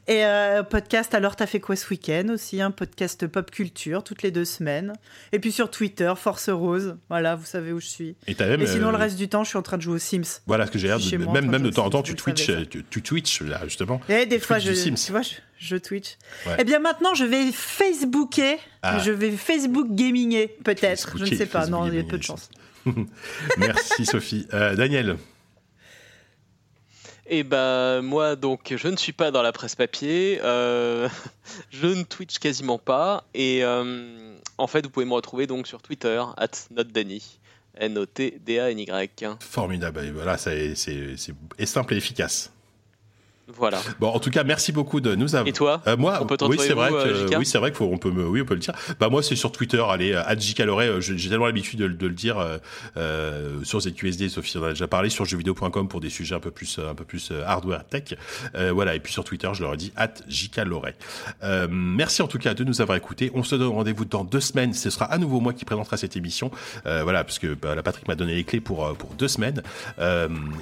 Et euh, podcast, alors t'as fait quoi ce week-end aussi Un podcast pop culture toutes les deux semaines. Et puis sur Twitter, Force Rose. Voilà, vous savez où je suis. Et, même, sinon, le euh, reste du temps, je suis en train de jouer aux Sims. Voilà ce que j'ai l'air de. Même, même de temps en temps, tu Twitch, tu, tu Twitch, là, justement. Et des fois, je, tu vois, je, Twitch. Eh bien, maintenant, je vais Facebooker. Ah. Je vais Facebook gaminger, peut-être. Je ne sais pas. non, il y a peu de chance. Merci, Sophie. Euh, Daniel eh ben moi donc je ne suis pas dans la presse papier, euh, je ne Twitch quasiment pas et euh, en fait vous pouvez me retrouver donc sur Twitter at notdanny N O T D A N Y. Formidable, voilà c'est simple et efficace. Voilà. Bon, en tout cas, merci beaucoup de nous avoir. Et toi euh, Moi, on peut oui, c'est vrai, euh, que, oui, c'est vrai qu'il faut, on peut me, oui, on peut le dire. Bah moi, c'est sur Twitter, allez, @jcaloret. J'ai tellement l'habitude de, de, le dire euh, sur ZQSD, Sophie on a déjà parlé, sur jeuxvideo.com pour des sujets un peu plus, un peu plus hardware tech. voilà, et puis sur Twitter, je leur ai dit @jcaloret. merci en tout cas de nous avoir écoutés. On se donne rendez-vous dans deux semaines. Ce sera à nouveau moi qui présentera cette émission. voilà, parce que bah, la Patrick m'a donné les clés pour pour deux semaines.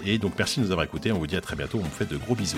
et donc merci de nous avoir écoutés. On vous dit à très bientôt. On vous fait de gros bisous.